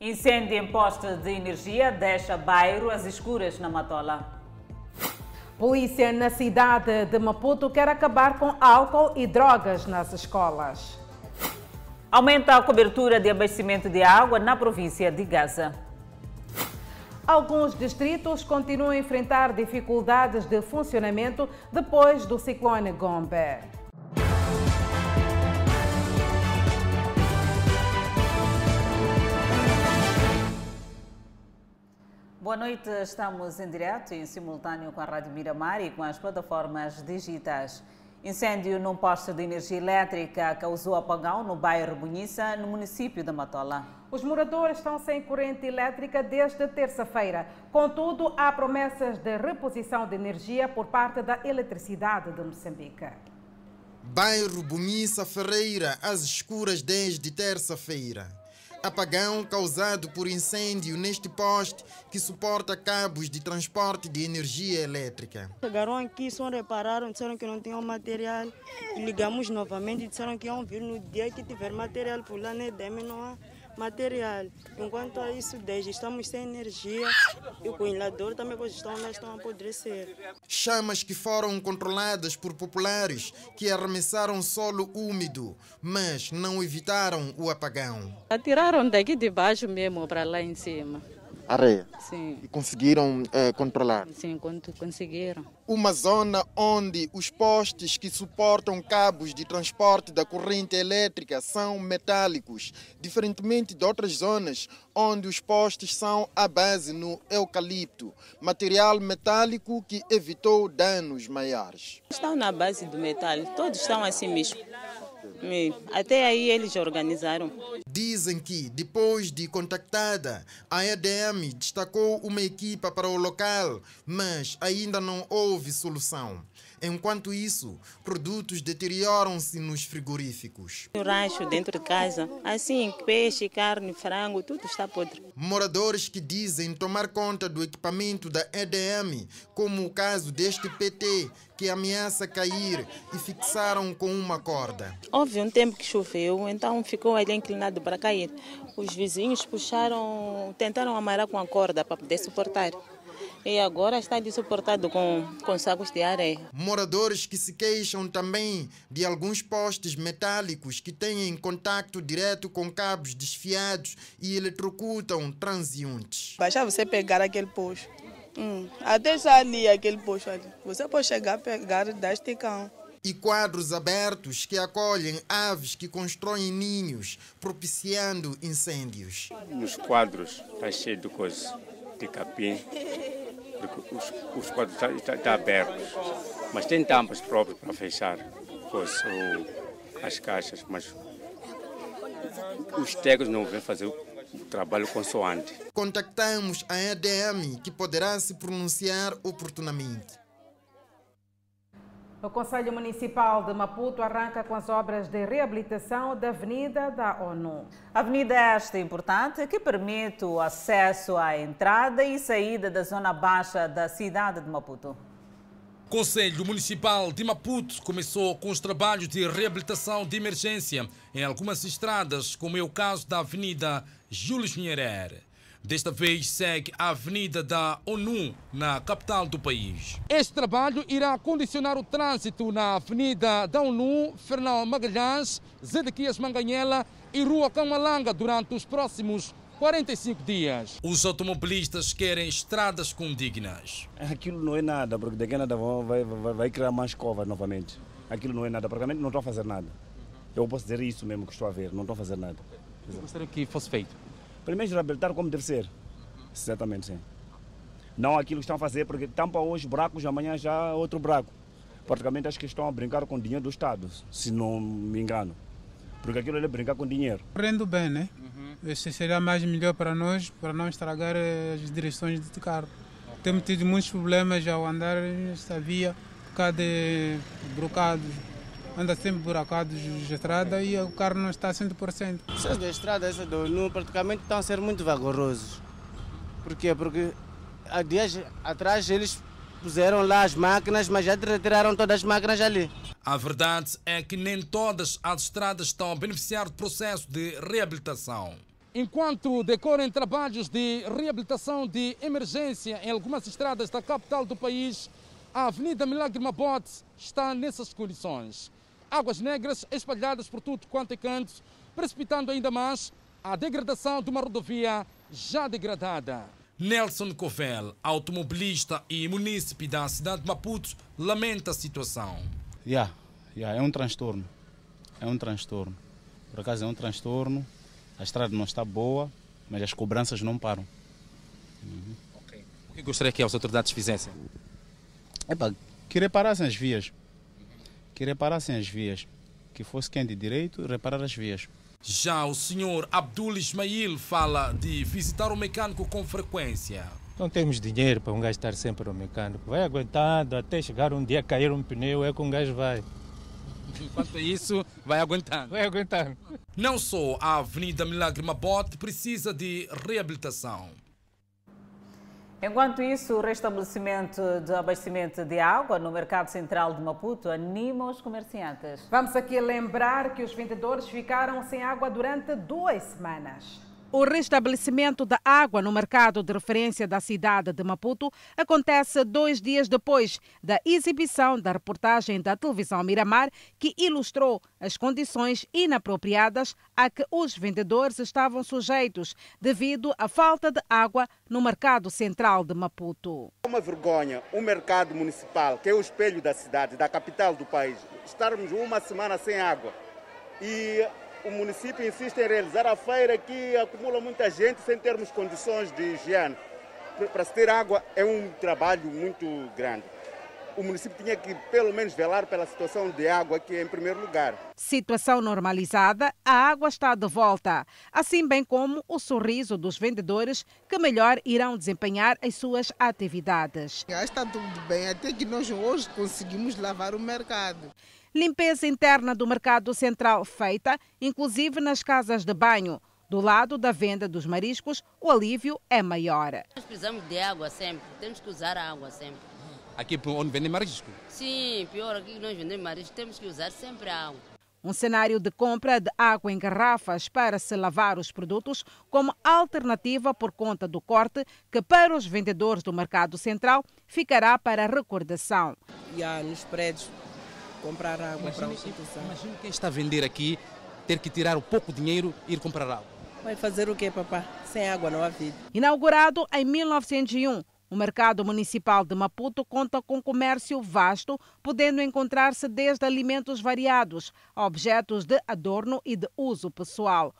Incêndio em poste de energia deixa bairro às escuras na Matola. Polícia na cidade de Maputo quer acabar com álcool e drogas nas escolas. Aumenta a cobertura de abastecimento de água na província de Gaza. Alguns distritos continuam a enfrentar dificuldades de funcionamento depois do ciclone Gombe. Boa noite, estamos em direto e em simultâneo com a Rádio Miramar e com as plataformas digitais. Incêndio num posto de energia elétrica causou apagão no bairro Bonissa, no município de Matola. Os moradores estão sem corrente elétrica desde terça-feira. Contudo, há promessas de reposição de energia por parte da Eletricidade de Moçambique. Bairro Bonissa Ferreira, às escuras desde terça-feira. Apagão causado por incêndio neste poste que suporta cabos de transporte de energia elétrica. Chegaram aqui, só repararam, disseram que não tinham material. Ligamos novamente e disseram que iam vir no dia que tiver material, por lá na EDM não há material. Enquanto a isso, desde estamos sem energia e o coinlador também pois estão lá, estão a apodrecer. Chamas que foram controladas por populares que arremessaram solo úmido, mas não evitaram o apagão. Atiraram daqui de baixo mesmo para lá em cima. Areia? Sim. E conseguiram eh, controlar? Sim, conseguiram. Uma zona onde os postes que suportam cabos de transporte da corrente elétrica são metálicos, diferentemente de outras zonas onde os postes são à base no eucalipto, material metálico que evitou danos maiores. Estão na base do metal, todos estão assim mesmo. Até aí eles organizaram. Dizem que, depois de contactada, a EDM destacou uma equipa para o local, mas ainda não houve solução. Enquanto isso, produtos deterioram-se nos frigoríficos. No rancho, dentro de casa, assim, peixe, carne, frango, tudo está podre. Moradores que dizem tomar conta do equipamento da EDM, como o caso deste PT, que ameaça cair e fixaram com uma corda. Houve um tempo que choveu, então ficou ali inclinado para cair. Os vizinhos puxaram, tentaram amarrar com a corda para poder suportar e agora está suportado com, com sacos de areia. Moradores que se queixam também de alguns postes metálicos que têm contato direto com cabos desfiados e eletrocutam transeuntes. Basta você pegar aquele posto. Hum, até já ali aquele posto ali. Você pode chegar, pegar, dar esticão e quadros abertos que acolhem aves que constroem ninhos, propiciando incêndios. Nos quadros está cheio de coisas, de capim, porque os, os quadros estão tá, tá, tá abertos, mas tem tampas próprias para fechar coisas, ou as caixas, mas os técnicos não vêm fazer o trabalho consoante. Contactamos a EDM, que poderá se pronunciar oportunamente. O Conselho Municipal de Maputo arranca com as obras de reabilitação da Avenida da ONU. Avenida esta importante que permite o acesso à entrada e saída da zona baixa da cidade de Maputo. O Conselho Municipal de Maputo começou com os trabalhos de reabilitação de emergência em algumas estradas, como é o caso da Avenida Júlio Nherere. Desta vez segue a Avenida da ONU, na capital do país. Este trabalho irá condicionar o trânsito na Avenida da ONU, Fernão Magalhães, Zedequias Manganhela e Rua Camalanga durante os próximos 45 dias. Os automobilistas querem estradas condignas. Aquilo não é nada, porque daqui a nada vai, vai, vai criar mais covas novamente. Aquilo não é nada, praticamente não estão a fazer nada. Eu posso dizer isso mesmo que estou a ver, não estão a fazer nada. Eu gostaria que fosse feito. Primeiro reabilitar como deve ser. Certamente sim. Não aquilo que estão a fazer, porque tampa hoje buracos, amanhã já outro buraco. Praticamente acho que estão a brincar com o dinheiro do Estado, se não me engano. Porque aquilo é brincar com dinheiro. Rendo bem, né? Uhum. Esse seria mais melhor para nós, para não estragar as direções de carro. Okay. Temos tido muitos problemas ao andar nesta via por causa de brocados anda sempre buracados de estrada e o carro não está a 100%. Essas da estrada, essa do NU, praticamente estão a ser muito vagarosos. Por quê? Porque há dias atrás eles puseram lá as máquinas, mas já retiraram todas as máquinas ali. A verdade é que nem todas as estradas estão a beneficiar do processo de reabilitação. Enquanto decorrem trabalhos de reabilitação de emergência em algumas estradas da capital do país, a Avenida Milagre Mabote está nessas condições. Águas negras espalhadas por tudo quanto é canto, precipitando ainda mais a degradação de uma rodovia já degradada. Nelson Covel, automobilista e munícipe da cidade de Maputo, lamenta a situação. Yeah, yeah, é um transtorno. É um transtorno. Por acaso é um transtorno. A estrada não está boa, mas as cobranças não param. Uhum. Okay. O que gostaria que as autoridades fizessem? Epa, que reparassem as vias. Que reparassem as vias. Que fosse quem de direito reparar as vias. Já o senhor Abdul Ismail fala de visitar o mecânico com frequência. Não temos dinheiro para um gajo estar sempre no mecânico. Vai aguentando até chegar um dia cair um pneu, é que um gajo vai. Enquanto isso, vai aguentando. Vai aguentando. Não só a Avenida Milagre Mabote precisa de reabilitação. Enquanto isso, o restabelecimento de abastecimento de água no mercado central de Maputo anima os comerciantes. Vamos aqui lembrar que os vendedores ficaram sem água durante duas semanas. O restabelecimento da água no mercado de referência da cidade de Maputo acontece dois dias depois da exibição da reportagem da televisão Miramar, que ilustrou as condições inapropriadas a que os vendedores estavam sujeitos devido à falta de água no mercado central de Maputo. É uma vergonha o mercado municipal, que é o espelho da cidade, da capital do país, estarmos uma semana sem água. E o município insiste em realizar a feira que acumula muita gente sem termos condições de higiene. Para se ter água é um trabalho muito grande. O município tinha que, pelo menos, velar pela situação de água aqui em primeiro lugar. Situação normalizada, a água está de volta, assim bem como o sorriso dos vendedores que melhor irão desempenhar as suas atividades. Está tudo bem, até que nós hoje conseguimos lavar o mercado. Limpeza interna do mercado central feita, inclusive nas casas de banho. Do lado da venda dos mariscos, o alívio é maior. Nós precisamos de água sempre, temos que usar a água sempre. Aqui onde vendem marisco? Sim, pior aqui que nós vendemos marisco, temos que usar sempre a água. Um cenário de compra de água em garrafas para se lavar os produtos como alternativa por conta do corte que para os vendedores do mercado central ficará para recordação. E há nos prédios comprar água para a instituição. Imagina quem está a vender aqui ter que tirar um pouco de dinheiro e ir comprar água. Vai fazer o quê, papá? Sem água não há vida. Inaugurado em 1901, o mercado municipal de Maputo conta com comércio vasto, podendo encontrar-se desde alimentos variados a objetos de adorno e de uso pessoal.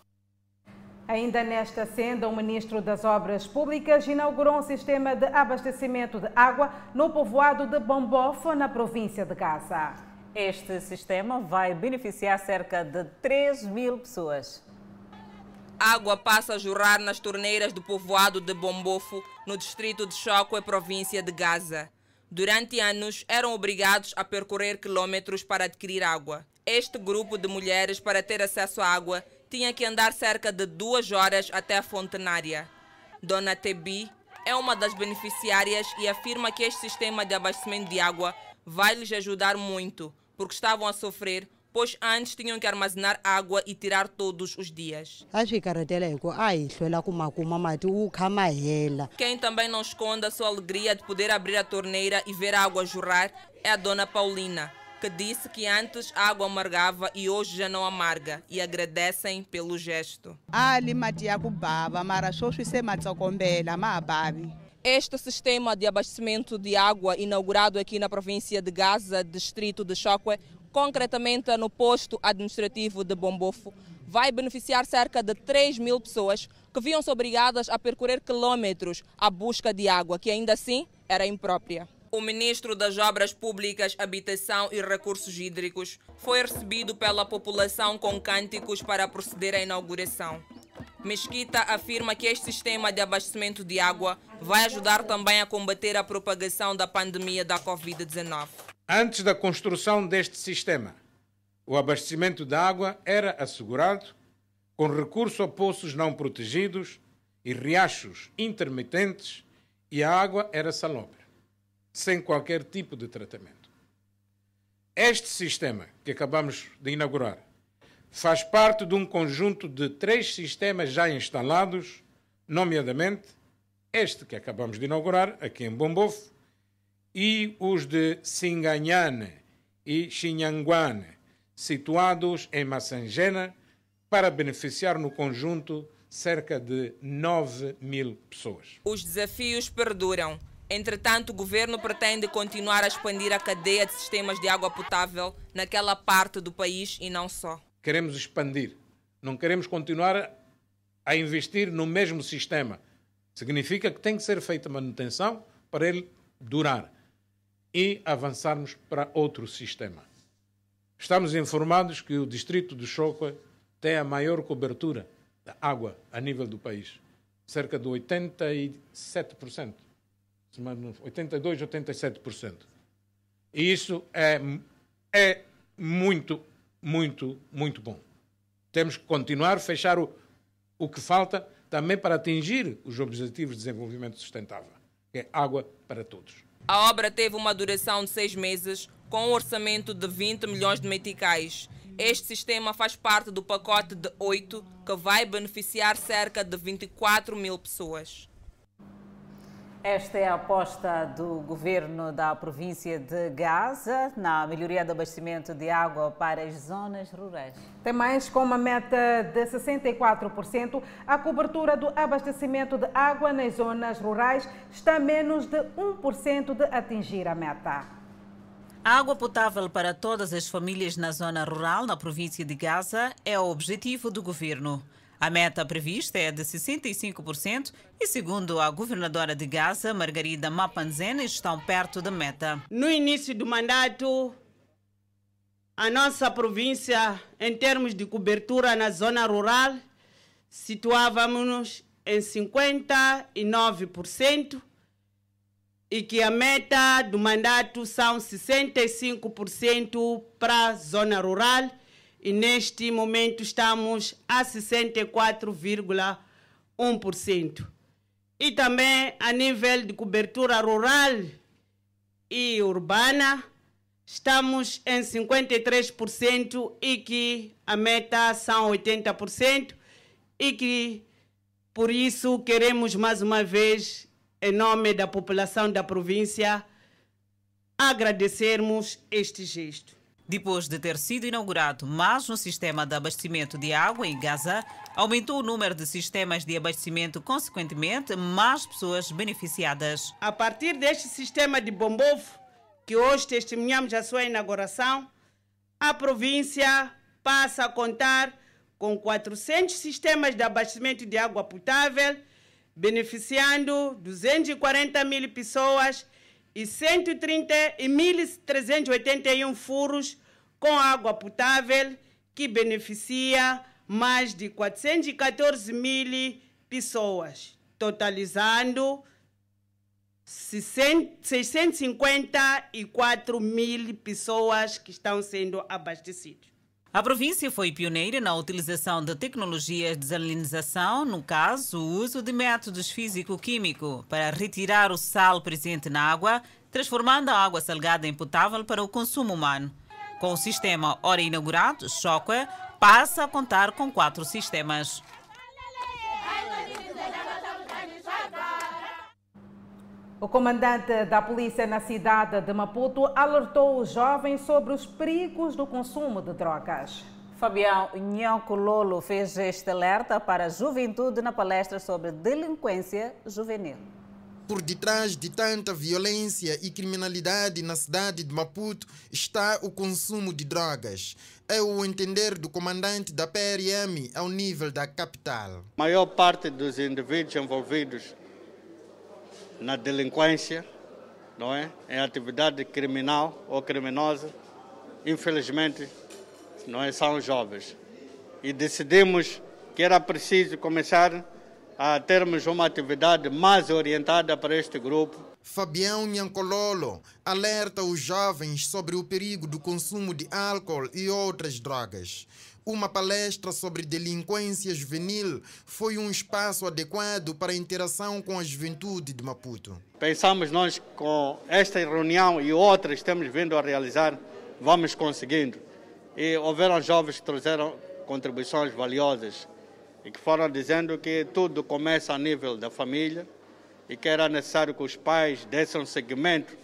Ainda nesta senda, o ministro das Obras Públicas inaugurou um sistema de abastecimento de água no povoado de Bombofo, na província de Gaza. Este sistema vai beneficiar cerca de 3 mil pessoas. Água passa a jorrar nas torneiras do povoado de Bombofo, no distrito de Choco, província de Gaza. Durante anos, eram obrigados a percorrer quilômetros para adquirir água. Este grupo de mulheres, para ter acesso à água, tinha que andar cerca de duas horas até a fontenária. Dona Tebi é uma das beneficiárias e afirma que este sistema de abastecimento de água vai lhes ajudar muito, porque estavam a sofrer, pois antes tinham que armazenar água e tirar todos os dias. Quem também não esconde a sua alegria de poder abrir a torneira e ver a água jorrar é a dona Paulina, que disse que antes a água amargava e hoje já não amarga, e agradecem pelo gesto. Este sistema de abastecimento de água, inaugurado aqui na província de Gaza, distrito de Chokwe, concretamente no posto administrativo de Bombofo, vai beneficiar cerca de 3 mil pessoas que viam-se obrigadas a percorrer quilômetros à busca de água, que ainda assim era imprópria. O ministro das Obras Públicas, Habitação e Recursos Hídricos foi recebido pela população com cânticos para proceder à inauguração. Mesquita afirma que este sistema de abastecimento de água vai ajudar também a combater a propagação da pandemia da Covid-19. Antes da construção deste sistema, o abastecimento de água era assegurado com recurso a poços não protegidos e riachos intermitentes e a água era salobre, sem qualquer tipo de tratamento. Este sistema que acabamos de inaugurar faz parte de um conjunto de três sistemas já instalados, nomeadamente este que acabamos de inaugurar aqui em Bombofo e os de Singanhane e Xinhanguane, situados em Massangena, para beneficiar no conjunto cerca de 9 mil pessoas. Os desafios perduram. Entretanto, o governo pretende continuar a expandir a cadeia de sistemas de água potável naquela parte do país e não só. Queremos expandir. Não queremos continuar a investir no mesmo sistema. Significa que tem que ser feita manutenção para ele durar e avançarmos para outro sistema. Estamos informados que o distrito de Choca tem a maior cobertura da água a nível do país, cerca de 87%, 82, 87%. E isso é, é muito, muito, muito bom. Temos que continuar, fechar o, o que falta também para atingir os Objetivos de Desenvolvimento Sustentável, que é água para todos. A obra teve uma duração de seis meses, com um orçamento de 20 milhões de meticais. Este sistema faz parte do pacote de oito, que vai beneficiar cerca de 24 mil pessoas. Esta é a aposta do governo da província de Gaza na melhoria do abastecimento de água para as zonas rurais. Tem mais com uma meta de 64%, a cobertura do abastecimento de água nas zonas rurais está a menos de 1% de atingir a meta. Água potável para todas as famílias na zona rural na província de Gaza é o objetivo do governo. A meta prevista é de 65% e, segundo a governadora de Gaza, Margarida Mapanzene, estão perto da meta. No início do mandato, a nossa província, em termos de cobertura na zona rural, situávamos em 59% e que a meta do mandato são 65% para a zona rural e neste momento estamos a 64,1%. E também a nível de cobertura rural e urbana, estamos em 53% e que a meta são 80% e que por isso queremos mais uma vez, em nome da população da província, agradecermos este gesto. Depois de ter sido inaugurado mais um sistema de abastecimento de água em Gaza, aumentou o número de sistemas de abastecimento, consequentemente, mais pessoas beneficiadas. A partir deste sistema de Bombofo, que hoje testemunhamos a sua inauguração, a província passa a contar com 400 sistemas de abastecimento de água potável, beneficiando 240 mil pessoas e 130.381 furos com água potável que beneficia mais de 414 mil pessoas, totalizando 654 mil pessoas que estão sendo abastecidas. A província foi pioneira na utilização de tecnologias de desalinização, no caso, o uso de métodos físico-químicos para retirar o sal presente na água, transformando a água salgada em potável para o consumo humano. Com o sistema ora inaugurado, Choque passa a contar com quatro sistemas. O comandante da polícia na cidade de Maputo alertou os jovens sobre os perigos do consumo de drogas. Fabião Nhocololo fez este alerta para a juventude na palestra sobre delinquência juvenil. Por detrás de tanta violência e criminalidade na cidade de Maputo está o consumo de drogas. É o entender do comandante da PRM ao nível da capital. A maior parte dos indivíduos envolvidos na delinquência, não é? Em atividade criminal ou criminosa, infelizmente, não é? São jovens. E decidimos que era preciso começar a termos uma atividade mais orientada para este grupo. Fabião Nhancololo alerta os jovens sobre o perigo do consumo de álcool e outras drogas. Uma palestra sobre delinquência juvenil foi um espaço adequado para a interação com a juventude de Maputo. Pensamos nós com esta reunião e outras que estamos vindo a realizar, vamos conseguindo. E houveram jovens que trouxeram contribuições valiosas e que foram dizendo que tudo começa a nível da família e que era necessário que os pais dessem um seguimento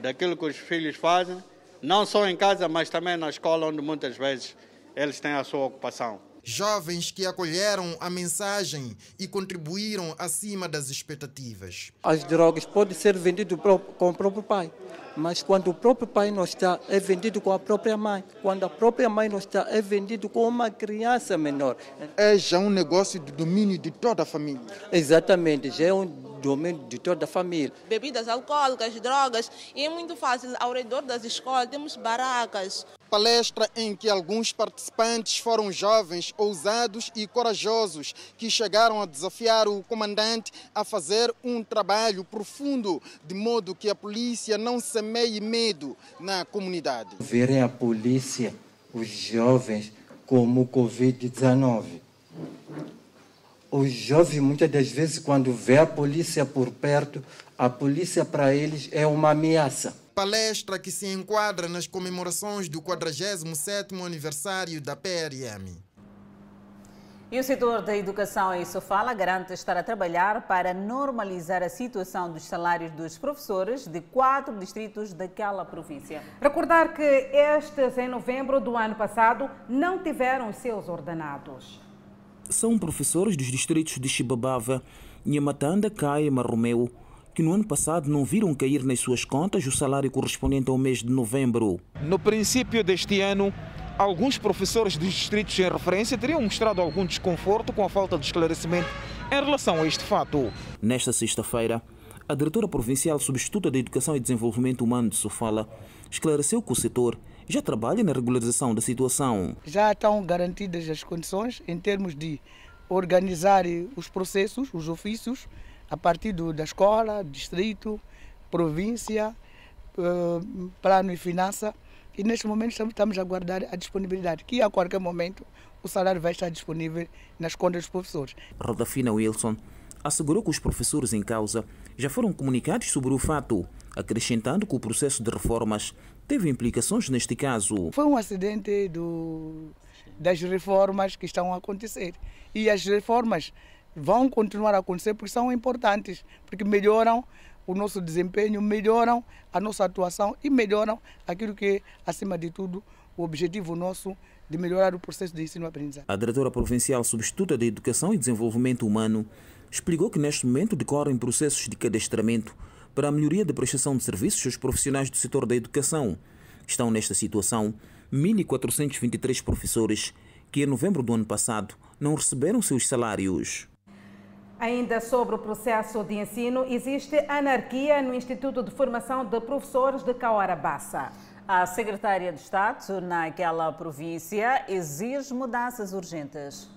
daquilo que os filhos fazem, não só em casa, mas também na escola, onde muitas vezes eles têm a sua ocupação. Jovens que acolheram a mensagem e contribuíram acima das expectativas. As drogas podem ser vendidas com o próprio pai, mas quando o próprio pai não está, é vendido com a própria mãe. Quando a própria mãe não está, é vendido com uma criança menor. É já um negócio de domínio de toda a família. Exatamente, já é um domínio de toda a família. Bebidas alcoólicas, drogas, e é muito fácil. Ao redor das escolas temos barracas. Palestra em que alguns participantes foram jovens, ousados e corajosos que chegaram a desafiar o comandante a fazer um trabalho profundo, de modo que a polícia não semeie medo na comunidade. Verem a polícia, os jovens, como o Covid-19. Os jovens, muitas das vezes, quando vê a polícia por perto, a polícia para eles é uma ameaça. Palestra que se enquadra nas comemorações do 47º aniversário da PRM. E o setor da educação em Sofala garante estar a trabalhar para normalizar a situação dos salários dos professores de quatro distritos daquela província. Recordar que estes, em novembro do ano passado, não tiveram os seus ordenados. São professores dos distritos de Chibabava, Nhamatanda, Caia e Marromeu, que no ano passado não viram cair nas suas contas o salário correspondente ao mês de novembro. No princípio deste ano, alguns professores dos distritos em referência teriam mostrado algum desconforto com a falta de esclarecimento em relação a este fato. Nesta sexta-feira, a diretora provincial substituta de Educação e Desenvolvimento Humano de Sofala esclareceu que o setor já trabalha na regularização da situação. Já estão garantidas as condições em termos de organizar os processos, os ofícios, a partir do, da escola, distrito, província, uh, plano e finança. E neste momento estamos a aguardar a disponibilidade, que a qualquer momento o salário vai estar disponível nas contas dos professores. Rodafina Wilson assegurou que os professores em causa já foram comunicados sobre o fato, acrescentando que o processo de reformas teve implicações neste caso. Foi um acidente do, das reformas que estão a acontecer. E as reformas vão continuar a acontecer porque são importantes, porque melhoram o nosso desempenho, melhoram a nossa atuação e melhoram aquilo que, acima de tudo, o objetivo nosso de melhorar o processo de ensino-aprendizagem. A diretora provincial substituta de Educação e Desenvolvimento Humano explicou que neste momento decorrem processos de cadastramento para a melhoria da prestação de serviços aos profissionais do setor da educação. Estão nesta situação 1.423 professores que, em novembro do ano passado, não receberam seus salários. Ainda sobre o processo de ensino, existe anarquia no Instituto de Formação de Professores de Caorabassa. A secretária de Estado naquela província exige mudanças urgentes.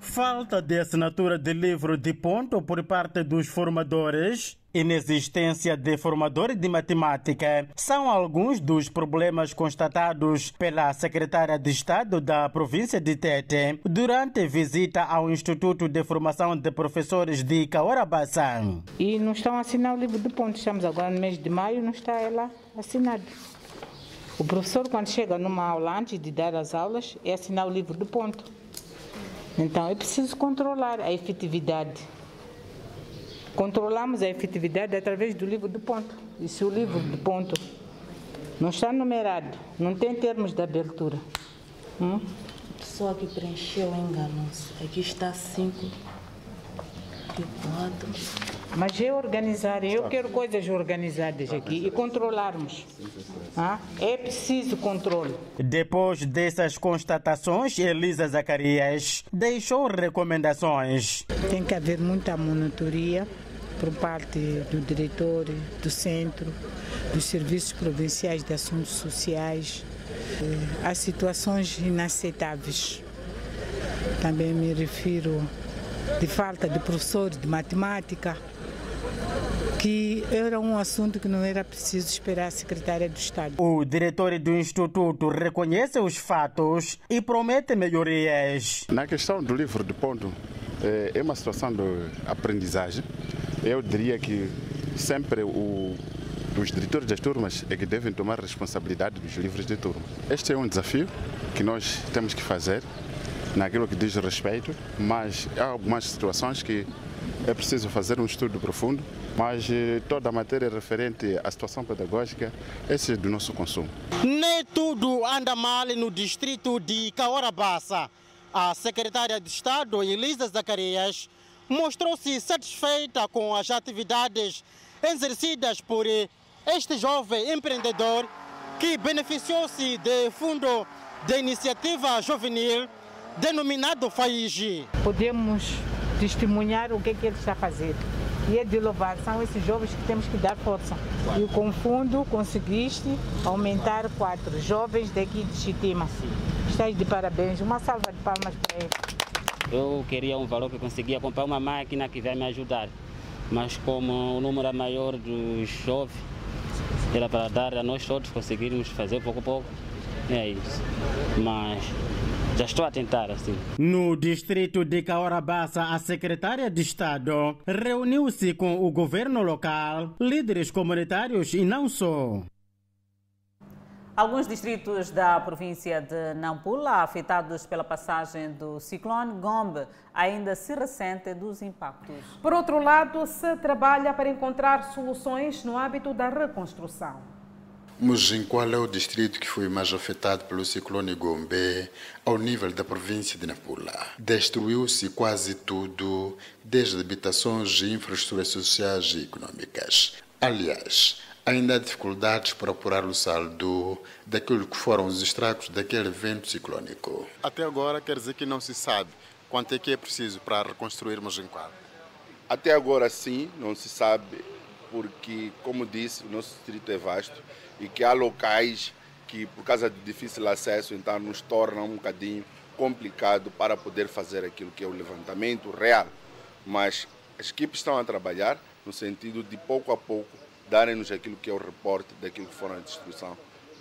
Falta de assinatura de livro de ponto por parte dos formadores, inexistência de formadores de matemática são alguns dos problemas constatados pela secretária de Estado da província de Tete durante visita ao Instituto de Formação de Professores de Caorabassa. E não estão a assinar o livro de ponto. Estamos agora no mês de maio, não está ela assinado. O professor, quando chega numa aula antes de dar as aulas, é assinar o livro de ponto. Então é preciso controlar a efetividade. Controlamos a efetividade através do livro de ponto. E se o livro de ponto não está numerado, não tem termos de abertura. Hum? A pessoa que preencheu enganou-se. Aqui está 5 e 4. Mas é organizar, eu quero coisas organizadas aqui e controlarmos. Ah, é preciso controle. Depois dessas constatações, Elisa Zacarias deixou recomendações. Tem que haver muita monitoria por parte do diretor do centro, dos serviços provinciais de assuntos sociais. Há situações inaceitáveis. Também me refiro de falta de professores de matemática, que era um assunto que não era preciso esperar a secretária do Estado. O diretor do Instituto reconhece os fatos e promete melhorias. Na questão do livro de ponto, é uma situação de aprendizagem. Eu diria que sempre o, os diretores das turmas é que devem tomar responsabilidade dos livros de turma. Este é um desafio que nós temos que fazer naquilo que diz respeito, mas há algumas situações que é preciso fazer um estudo profundo, mas eh, toda a matéria referente à situação pedagógica, esse é do nosso consumo. Nem tudo anda mal no distrito de Caorabassa. A secretária de Estado, Elisa Zacarias, mostrou-se satisfeita com as atividades exercidas por este jovem empreendedor que beneficiou-se do fundo de iniciativa juvenil denominado FAIGI. Podemos testemunhar o que, é que ele está fazendo. E é de louvar, são esses jovens que temos que dar força. E com o fundo conseguiste aumentar quatro jovens daqui de Chitima. Estás de parabéns. Uma salva de palmas para ele. Eu queria um valor que conseguia comprar uma máquina que vai me ajudar. Mas como o número é maior dos jovens, era para dar a nós todos conseguirmos fazer pouco a pouco. É isso. Mas já estou a tentar assim. No distrito de Caorabassa, a secretária de Estado reuniu-se com o governo local, líderes comunitários e não só. Alguns distritos da província de Nampula, afetados pela passagem do ciclone Gombe, ainda se ressentem dos impactos. Por outro lado, se trabalha para encontrar soluções no âmbito da reconstrução. Mujin, qual é o distrito que foi mais afetado pelo ciclone Gombe ao nível da província de Nampula? Destruiu-se quase tudo, desde habitações e infraestruturas sociais e econômicas. Aliás, ainda há dificuldades para apurar o saldo daquilo que foram os estragos daquele evento ciclônico. Até agora quer dizer que não se sabe quanto é que é preciso para reconstruirmos em quadro. Até agora sim, não se sabe, porque, como disse, o nosso distrito é vasto e que há locais que, por causa de difícil acesso, então nos torna um bocadinho complicado para poder fazer aquilo que é o levantamento real. Mas as equipes estão a trabalhar no sentido de pouco a pouco darem-nos aquilo que é o reporte daquilo que foram a destruição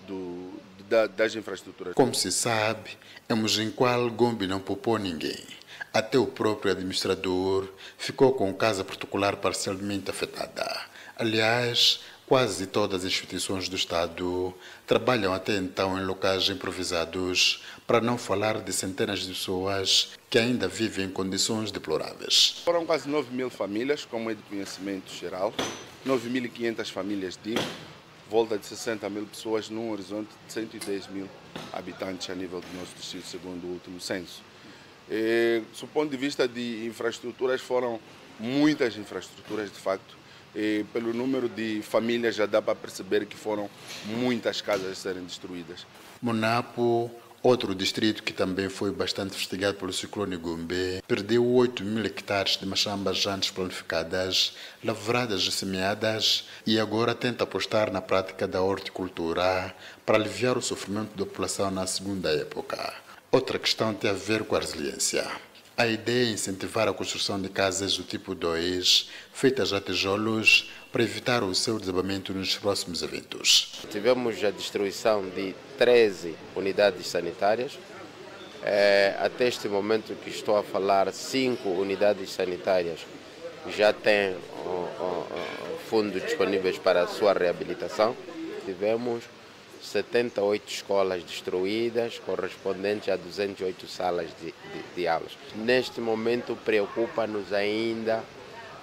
do, da, das infraestruturas. Como se sabe, em Mujinqual, Gombe não poupou ninguém. Até o próprio administrador ficou com casa particular parcialmente afetada. Aliás, quase todas as instituições do Estado trabalham até então em locais improvisados, para não falar de centenas de pessoas que ainda vivem em condições deploráveis. Foram quase 9 mil famílias, como é de conhecimento geral, 9.500 famílias de volta de 60 mil pessoas num horizonte de 110 mil habitantes a nível do nosso distrito, segundo o último censo. E, do ponto de vista de infraestruturas, foram muitas infraestruturas, de facto. E, pelo número de famílias, já dá para perceber que foram muitas casas a serem destruídas. Monapo, outro distrito que também foi bastante investigado pelo ciclone Gombe, perdeu 8 mil hectares de machambas antes planificadas, lavradas e semeadas, e agora tenta apostar na prática da horticultura para aliviar o sofrimento da população na segunda época. Outra questão tem a ver com a resiliência. A ideia é incentivar a construção de casas do tipo 2, feitas a tijolos, para evitar o seu desabamento nos próximos eventos. Tivemos a destruição de 13 unidades sanitárias. É, até este momento que estou a falar, cinco unidades sanitárias já têm o, o, o fundo disponíveis para a sua reabilitação. Tivemos 78 escolas destruídas, correspondentes a 208 salas de, de, de aulas. Neste momento, preocupa-nos ainda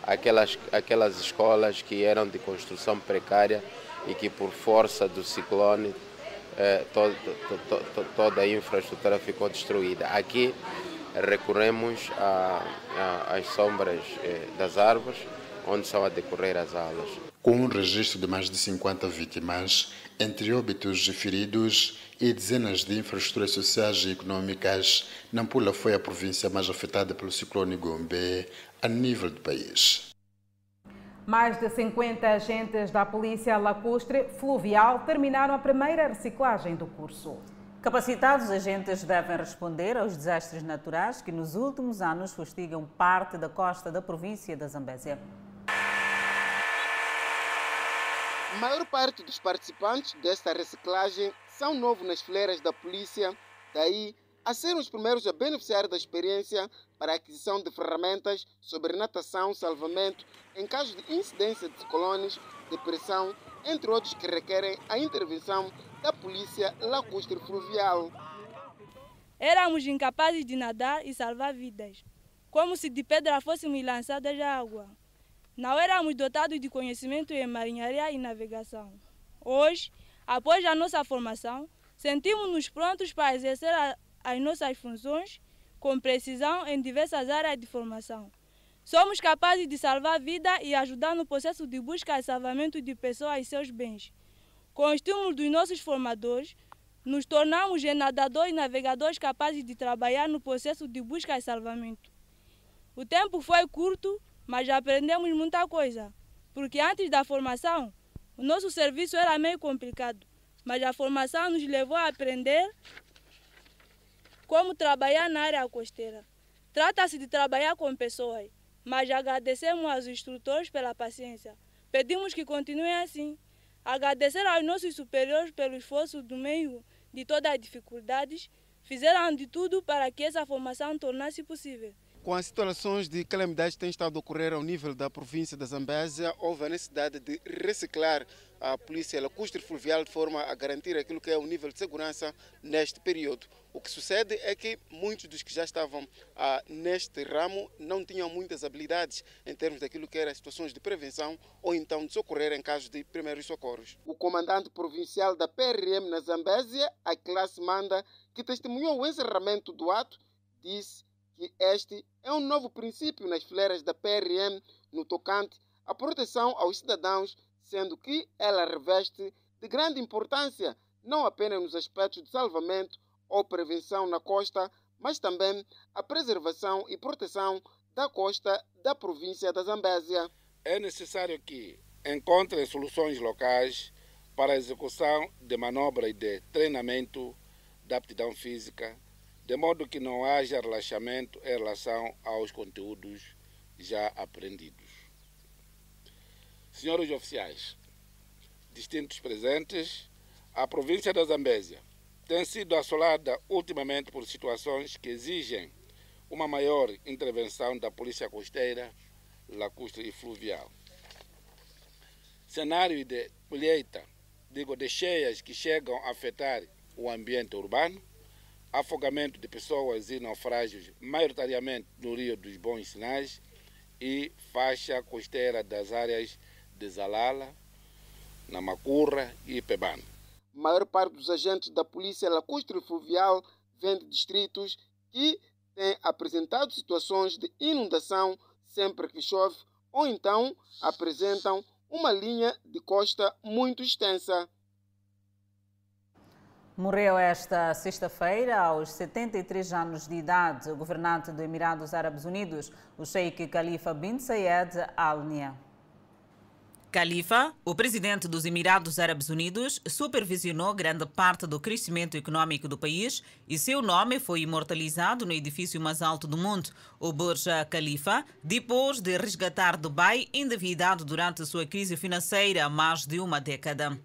aquelas, aquelas escolas que eram de construção precária e que, por força do ciclone, to, toda a infraestrutura ficou destruída. Aqui recorremos às sombras eh, das árvores, onde são a decorrer as aulas. Com um registro de mais de 50 vítimas, entre óbitos e feridos e dezenas de infraestruturas sociais e econômicas, Nampula foi a província mais afetada pelo ciclone Gombe a nível do país. Mais de 50 agentes da Polícia Lacustre Fluvial terminaram a primeira reciclagem do curso. Capacitados, agentes devem responder aos desastres naturais que nos últimos anos fustigam parte da costa da província da Zambésia. A maior parte dos participantes desta reciclagem são novos nas fileiras da polícia, daí a serem os primeiros a beneficiar da experiência para a aquisição de ferramentas sobre natação, salvamento, em caso de incidência de ciclones, depressão, entre outros que requerem a intervenção da polícia lacustre fluvial. éramos incapazes de nadar e salvar vidas, como se de pedra fôssemos lançadas à água. Não éramos dotados de conhecimento em marinharia e navegação. Hoje, após a nossa formação, sentimos-nos prontos para exercer as nossas funções com precisão em diversas áreas de formação. Somos capazes de salvar vida e ajudar no processo de busca e salvamento de pessoas e seus bens. Com o estímulo dos nossos formadores, nos tornamos nadadores e navegadores capazes de trabalhar no processo de busca e salvamento. O tempo foi curto, mas já aprendemos muita coisa, porque antes da formação, o nosso serviço era meio complicado, mas a formação nos levou a aprender como trabalhar na área costeira. Trata-se de trabalhar com pessoas, mas agradecemos aos instrutores pela paciência. Pedimos que continuem assim. Agradecer aos nossos superiores pelo esforço do meio de todas as dificuldades, fizeram de tudo para que essa formação tornasse possível. Com as situações de calamidades que têm estado a ocorrer ao nível da província da Zambésia, houve a necessidade de reciclar a polícia lacustre fluvial de forma a garantir aquilo que é o nível de segurança neste período. O que sucede é que muitos dos que já estavam ah, neste ramo não tinham muitas habilidades em termos daquilo que eram situações de prevenção ou então de socorrer em casos de primeiros socorros. O comandante provincial da PRM na Zambésia, a classe Manda, que testemunhou o encerramento do ato, disse que este é um novo princípio nas fileiras da PRM no tocante à proteção aos cidadãos, sendo que ela reveste de grande importância não apenas nos aspectos de salvamento ou prevenção na costa, mas também a preservação e proteção da costa da província da Zambésia. É necessário que encontrem soluções locais para a execução de manobras de treinamento da aptidão física de modo que não haja relaxamento em relação aos conteúdos já aprendidos. Senhores oficiais, distintos presentes, a província da Zambésia tem sido assolada ultimamente por situações que exigem uma maior intervenção da Polícia Costeira, Lacustre e Fluvial. Cenário de colheita, digo, de cheias que chegam a afetar o ambiente urbano, afogamento de pessoas e naufrágios, maioritariamente no Rio dos Bons Sinais e faixa costeira das áreas de Zalala, Namacurra e Pebano. A maior parte dos agentes da Polícia Lacustre Fluvial vem de distritos que têm apresentado situações de inundação sempre que chove ou então apresentam uma linha de costa muito extensa. Morreu esta sexta-feira, aos 73 anos de idade, o governante dos Emirados Árabes Unidos, o Sheikh Khalifa bin Zayed Al Nia. Khalifa, o presidente dos Emirados Árabes Unidos, supervisionou grande parte do crescimento econômico do país e seu nome foi imortalizado no edifício mais alto do mundo, o Burj Khalifa, depois de resgatar Dubai endividado durante sua crise financeira há mais de uma década.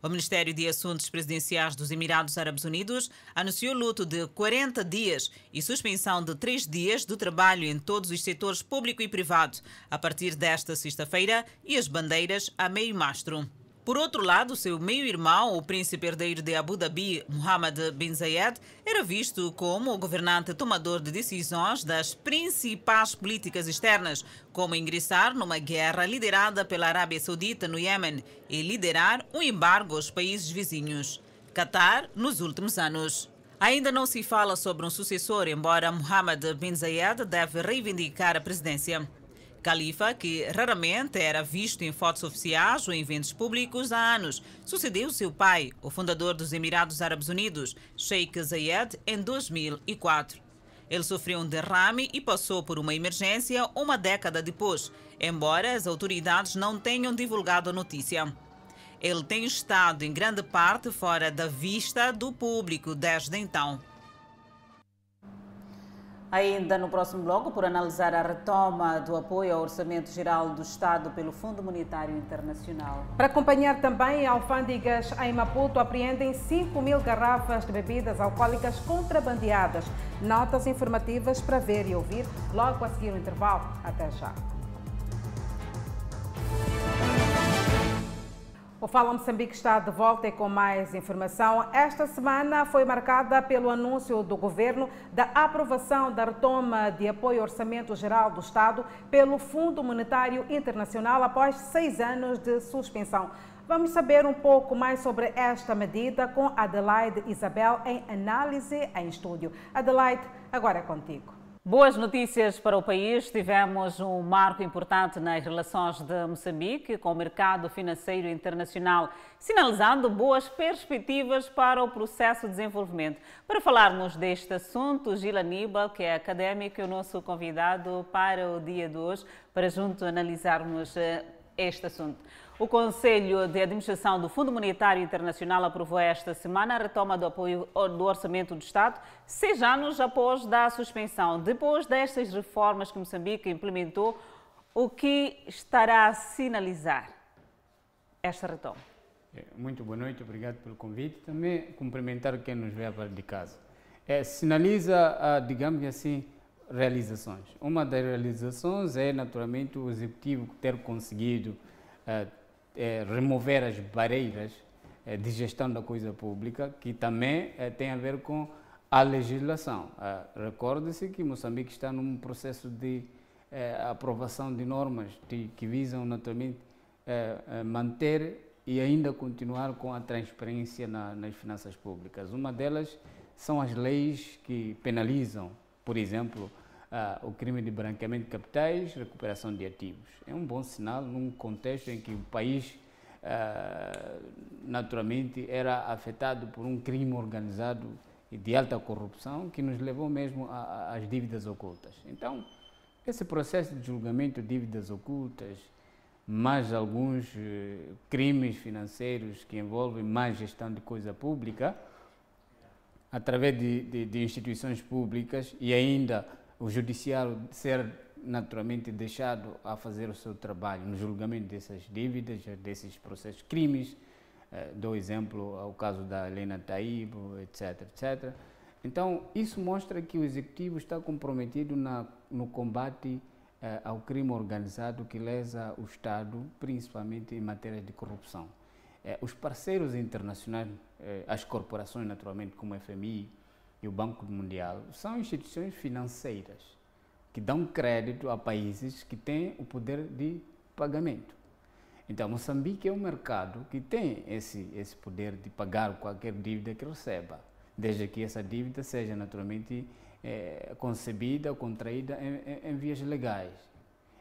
O Ministério de Assuntos Presidenciais dos Emirados Árabes Unidos anunciou luto de 40 dias e suspensão de três dias do trabalho em todos os setores público e privado a partir desta sexta-feira e as bandeiras a meio mastro. Por outro lado, seu meio-irmão, o príncipe herdeiro de Abu Dhabi, Mohammed bin Zayed, era visto como o governante tomador de decisões das principais políticas externas, como ingressar numa guerra liderada pela Arábia Saudita no Iêmen e liderar um embargo aos países vizinhos. Qatar, nos últimos anos. Ainda não se fala sobre um sucessor, embora Mohammed bin Zayed deve reivindicar a presidência. Khalifa, que raramente era visto em fotos oficiais ou em eventos públicos há anos, sucedeu seu pai, o fundador dos Emirados Árabes Unidos, Sheikh Zayed, em 2004. Ele sofreu um derrame e passou por uma emergência uma década depois, embora as autoridades não tenham divulgado a notícia. Ele tem estado em grande parte fora da vista do público desde então. Ainda no próximo bloco, por analisar a retoma do apoio ao Orçamento Geral do Estado pelo Fundo Monetário Internacional. Para acompanhar também, alfândegas em Maputo apreendem 5 mil garrafas de bebidas alcoólicas contrabandeadas. Notas informativas para ver e ouvir logo a seguir o intervalo. Até já. O Fala Moçambique está de volta e com mais informação. Esta semana foi marcada pelo anúncio do governo da aprovação da retoma de apoio ao Orçamento Geral do Estado pelo Fundo Monetário Internacional após seis anos de suspensão. Vamos saber um pouco mais sobre esta medida com Adelaide Isabel em análise em estúdio. Adelaide, agora é contigo. Boas notícias para o país. Tivemos um marco importante nas relações de Moçambique com o mercado financeiro internacional, sinalizando boas perspectivas para o processo de desenvolvimento. Para falarmos deste assunto, Gil Aníbal, que é académico, é o nosso convidado para o dia de hoje, para junto analisarmos eh, este assunto. O Conselho de Administração do Fundo Monetário Internacional aprovou esta semana a retoma do apoio do Orçamento do Estado, seis anos após da suspensão. Depois destas reformas que Moçambique implementou, o que estará a sinalizar esta retoma? É, muito boa noite, obrigado pelo convite. Também cumprimentar quem nos vê a partir de casa. É, sinaliza, digamos assim, realizações. Uma das realizações é, naturalmente, o Executivo ter conseguido é, é, remover as barreiras é, de gestão da coisa pública, que também é, tem a ver com a legislação. Recorde-se que Moçambique está num processo de aprovação de normas de, que visam naturalmente manter e ainda continuar com a transparência na, nas finanças públicas. Uma delas são as leis que penalizam, por exemplo, uh, o crime de branqueamento de capitais, recuperação de ativos. É um bom sinal num contexto em que o país, uh, naturalmente, era afetado por um crime organizado e de alta corrupção que nos levou mesmo às dívidas ocultas. Então, esse processo de julgamento de dívidas ocultas, mais alguns uh, crimes financeiros que envolvem mais gestão de coisa pública, através de, de, de instituições públicas e ainda o judiciário ser naturalmente deixado a fazer o seu trabalho no julgamento dessas dívidas, desses processos crimes. Uh, dou exemplo ao caso da Helena Taibo, etc, etc. Então, isso mostra que o Executivo está comprometido na, no combate uh, ao crime organizado que lesa o Estado, principalmente em matéria de corrupção. Uh, os parceiros internacionais, as corporações, naturalmente, como o FMI, e o Banco Mundial são instituições financeiras que dão crédito a países que têm o poder de pagamento. Então, Moçambique é um mercado que tem esse, esse poder de pagar qualquer dívida que receba, desde que essa dívida seja naturalmente é, concebida ou contraída em, em, em, vias legais.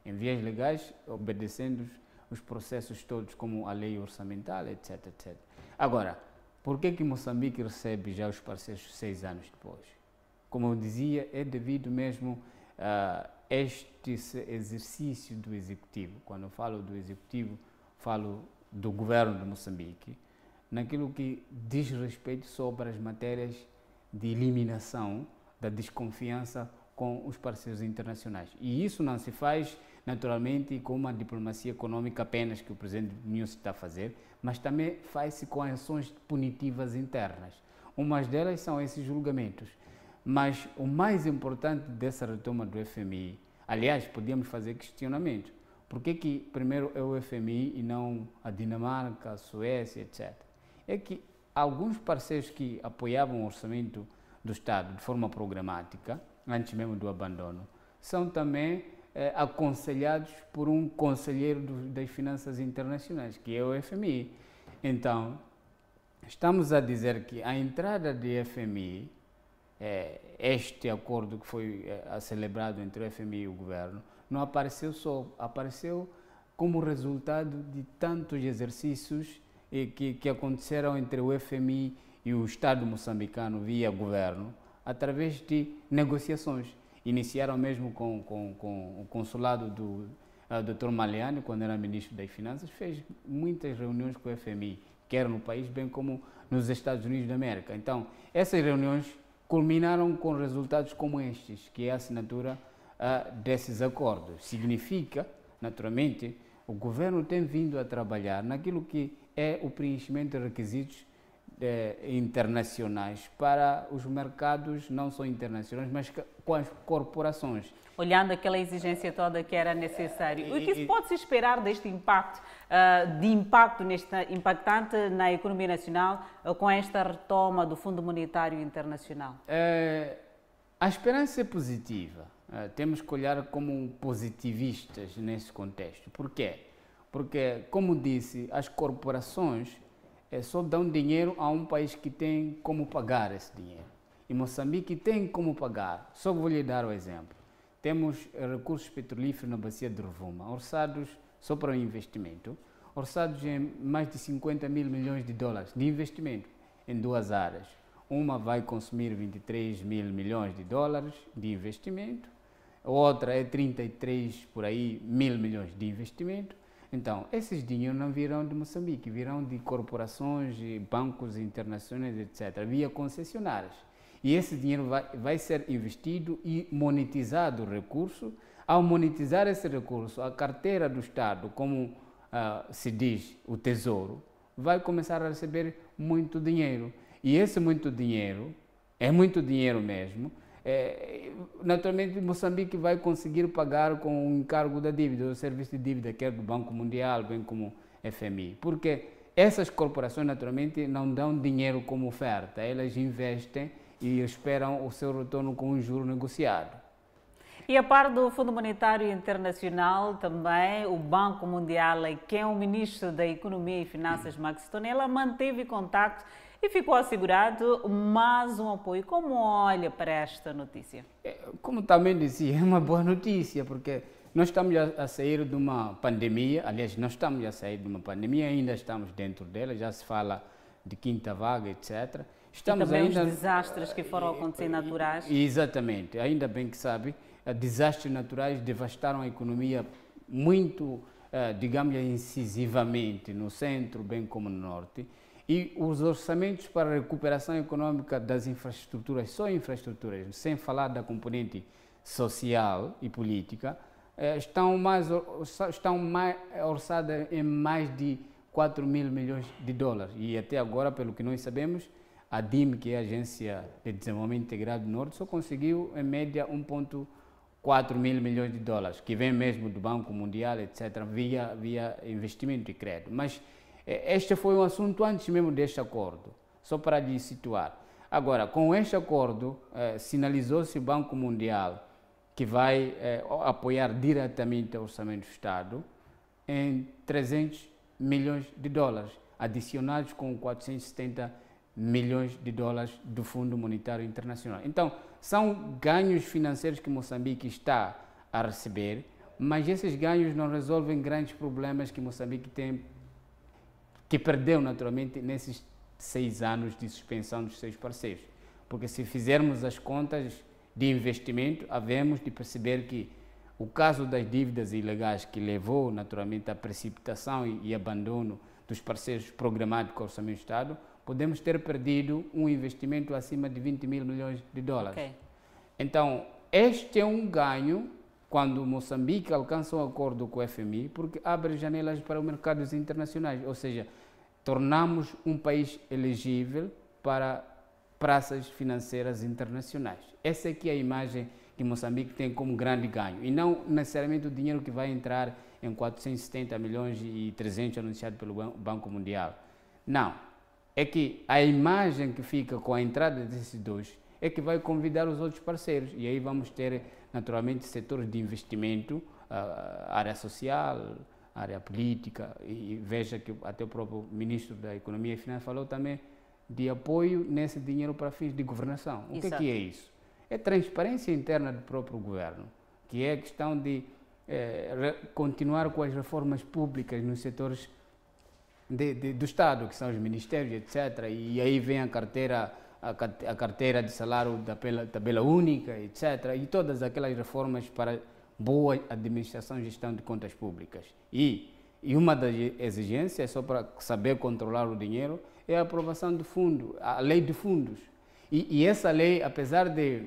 Em vias legais, obedecendo os processos todos, como a lei orçamental, etc. etc. Agora, por que, que Moçambique recebe já os parceiros seis anos depois? Como eu dizia, é devido mesmo a este exercício do Executivo. Quando eu falo do Executivo, falo do governo de Moçambique, naquilo que diz respeito sobre as matérias de eliminação da desconfiança com os parceiros internacionais. E isso não se faz naturalmente com uma diplomacia econômica apenas que o presidente Nilson está a fazer, mas também faz-se com ações punitivas internas. Umas delas são esses julgamentos. Mas o mais importante dessa retoma do FMI, aliás, podíamos fazer questionamento. Por que, que primeiro é o FMI e não a Dinamarca, a Suécia, etc? É que alguns parceiros que apoiavam o orçamento do Estado de forma programática, antes mesmo do abandono, são também eh, aconselhados por um conselheiro do, das finanças internacionais, que é o FMI. Então, estamos a dizer que a entrada de FMI, eh, este acordo que foi eh, celebrado entre o FMI e o governo, não apareceu só, apareceu como resultado de tantos exercícios eh, que, que aconteceram entre o FMI e o Estado moçambicano via governo, através de negociações iniciaram mesmo com, com, com o consulado do uh, ah, Dr. Maliani, quando era ministro das Finanças, fez muitas reuniões com o FMI, quer no país, bem como nos Estados Unidos da América. Então, essas reuniões culminaram com resultados como estes, que é a assinatura uh, desses acordos. Significa, naturalmente, o governo tem vindo a trabalhar naquilo que é o preenchimento de requisitos eh, internacionais para os mercados não só internacionais, mas com as corporações. Olhando aquela exigência toda que era necessário. O que se pode se esperar deste impacto, uh, de impacto impactante na economia nacional uh, com esta retoma do Fundo Monetário Internacional? Uh, a esperança é positiva. temos que olhar como positivistas nesse contexto. Por quê? Porque, como disse, as corporações é, só dão dinheiro a um país que tem como pagar esse dinheiro. E Moçambique tem como pagar. Só vou lhe dar o um exemplo. Temos recursos petrolíferos na bacia de Rovuma, orçados só para o investimento, orçados em mais de 50 mil milhões de dólares de investimento em duas áreas. Uma vai consumir 23 mil milhões de dólares de investimento, outra é 33 por aí mil milhões de investimento então, esses dinheiros não virão de Moçambique, virão de corporações, bancos internacionais, etc., via concessionárias. E esse dinheiro vai, vai ser investido e monetizado o recurso. Ao monetizar esse recurso, a carteira do Estado, como uh, se diz, o Tesouro, vai começar a receber muito dinheiro. E esse muito dinheiro, é muito dinheiro mesmo, é, naturalmente, Moçambique vai conseguir pagar com o encargo da dívida, do serviço de dívida, quer do Banco Mundial, bem como FMI. Porque essas corporações, naturalmente, não dão dinheiro como oferta, elas investem e esperam o seu retorno com um juro negociado. E a par do Fundo Monetário Internacional, também o Banco Mundial, quem é o ministro da Economia e Finanças, Max Tonella, manteve contato e ficou assegurado mais um apoio. Como olha para esta notícia? É, como também disse, é uma boa notícia, porque nós estamos a sair de uma pandemia, aliás, nós estamos a sair de uma pandemia, ainda estamos dentro dela, já se fala de quinta vaga, etc. Estamos e também ainda... os desastres que foram acontecer naturais. Exatamente, ainda bem que sabe, eh, desastres naturais devastaram a economia muito, eh, digamos, incisivamente no centro, bem como no norte. E os orçamentos para a recuperação econômica das infraestruturas, só infraestruturas, sem falar da componente social e política, eh, estão, mais, estão mais orçadas em mais de 4 mil milhões de dólares. E até agora, pelo que nós sabemos, a DIM, que é a Agência de Desenvolvimento Integrado do Norte, só conseguiu, em média, 1,4 mil milhões de dólares, que vem mesmo do Banco Mundial, etc., via, via investimento e crédito. Mas este foi um assunto antes mesmo deste acordo, só para lhe situar. Agora, com este acordo, eh, sinalizou-se o Banco Mundial que vai eh, apoiar diretamente o orçamento do Estado em 300 milhões de dólares, adicionados com 470 milhões de dólares do Fundo Monetário Internacional. Então, são ganhos financeiros que Moçambique está a receber, mas esses ganhos não resolvem grandes problemas que Moçambique tem que perdeu naturalmente nesses seis anos de suspensão dos seus parceiros. Porque se fizermos as contas de investimento, havemos de perceber que o caso das dívidas ilegais que levou naturalmente à precipitação e, e abandono dos parceiros programados com o Orçamento do Estado, podemos ter perdido um investimento acima de 20 mil milhões de dólares. Okay. Então, este é um ganho quando Moçambique alcança um acordo com o FMI, porque abre janelas para os mercados internacionais, ou seja, tornamos um país elegível para praças financeiras internacionais. Essa aqui é a imagem que Moçambique tem como grande ganho, e não necessariamente o dinheiro que vai entrar em 470 milhões e 300 anunciado pelo Banco Mundial. Não, é que a imagem que fica com a entrada desses dois é que vai convidar os outros parceiros, e aí vamos ter naturalmente setores de investimento, área social, área política, e veja que até o próprio ministro da Economia e Finanças falou também de apoio nesse dinheiro para fins de governação. O que é, que é isso? É transparência interna do próprio governo, que é a questão de é, continuar com as reformas públicas nos setores de, de, do Estado, que são os ministérios, etc. E aí vem a carteira a carteira de salário da tabela única, etc. E todas aquelas reformas para boa administração e gestão de contas públicas. E, e uma das exigências, só para saber controlar o dinheiro, é a aprovação do fundo, a lei de fundos. E, e essa lei, apesar de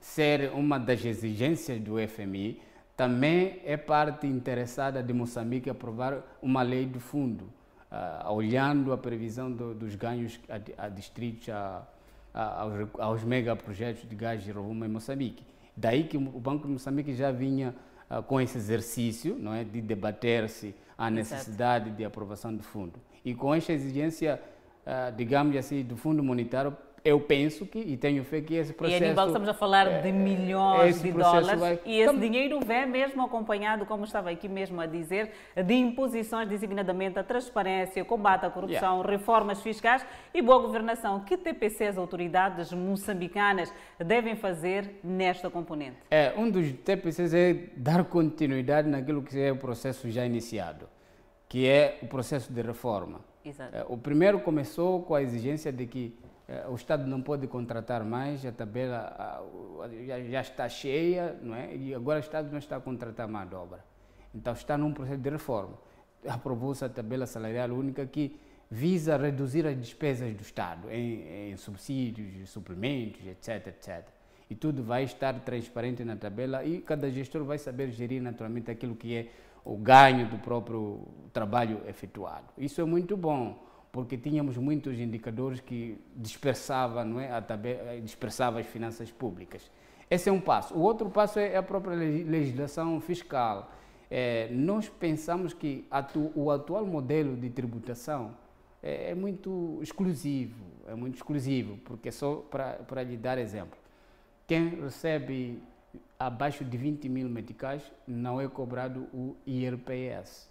ser uma das exigências do FMI, também é parte interessada de Moçambique aprovar uma lei de fundo uh, olhando a previsão do, dos ganhos a, a distritos, a, a, aos, aos megaprojetos de gás de rovuma em Moçambique. Daí que o Banco de Moçambique já vinha uh, com esse exercício não é, de debater-se a necessidade Exato. de aprovação do fundo. E com esta exigência, uh, digamos assim, do Fundo Monetário eu penso que, e tenho fé que esse processo... E Aníbal, estamos a falar é, de milhões de dólares vai... e esse dinheiro vem mesmo acompanhado, como estava aqui mesmo a dizer, de imposições designadamente a transparência, combate à corrupção, yeah. reformas fiscais e boa governação. Que TPC as autoridades moçambicanas devem fazer nesta componente? É, um dos TPCs é dar continuidade naquilo que é o processo já iniciado, que é o processo de reforma. Exato. É, o primeiro começou com a exigência de que é, o Estado não pode contratar mais, a tabela já, está cheia, não é? E agora o Estado não está a contratar de obra. Então está num processo de reforma. Aprovou-se a tabela salarial única que visa reduzir as despesas do Estado em, em subsídios, suplementos, etc, etc. E tudo vai estar transparente na tabela e cada gestor vai saber gerir naturalmente aquilo que é o ganho do próprio trabalho efetuado. Isso é muito bom porque tínhamos muitos indicadores que dispersava, não é, a dispersava as finanças públicas. Esse é um passo. O outro passo é a própria legislação fiscal. É, nós pensamos que atu, o atual modelo de tributação é, é, muito exclusivo, é muito exclusivo, porque só para lhe dar exemplo, quem recebe abaixo de 20 mil meticais não é cobrado o IRPS,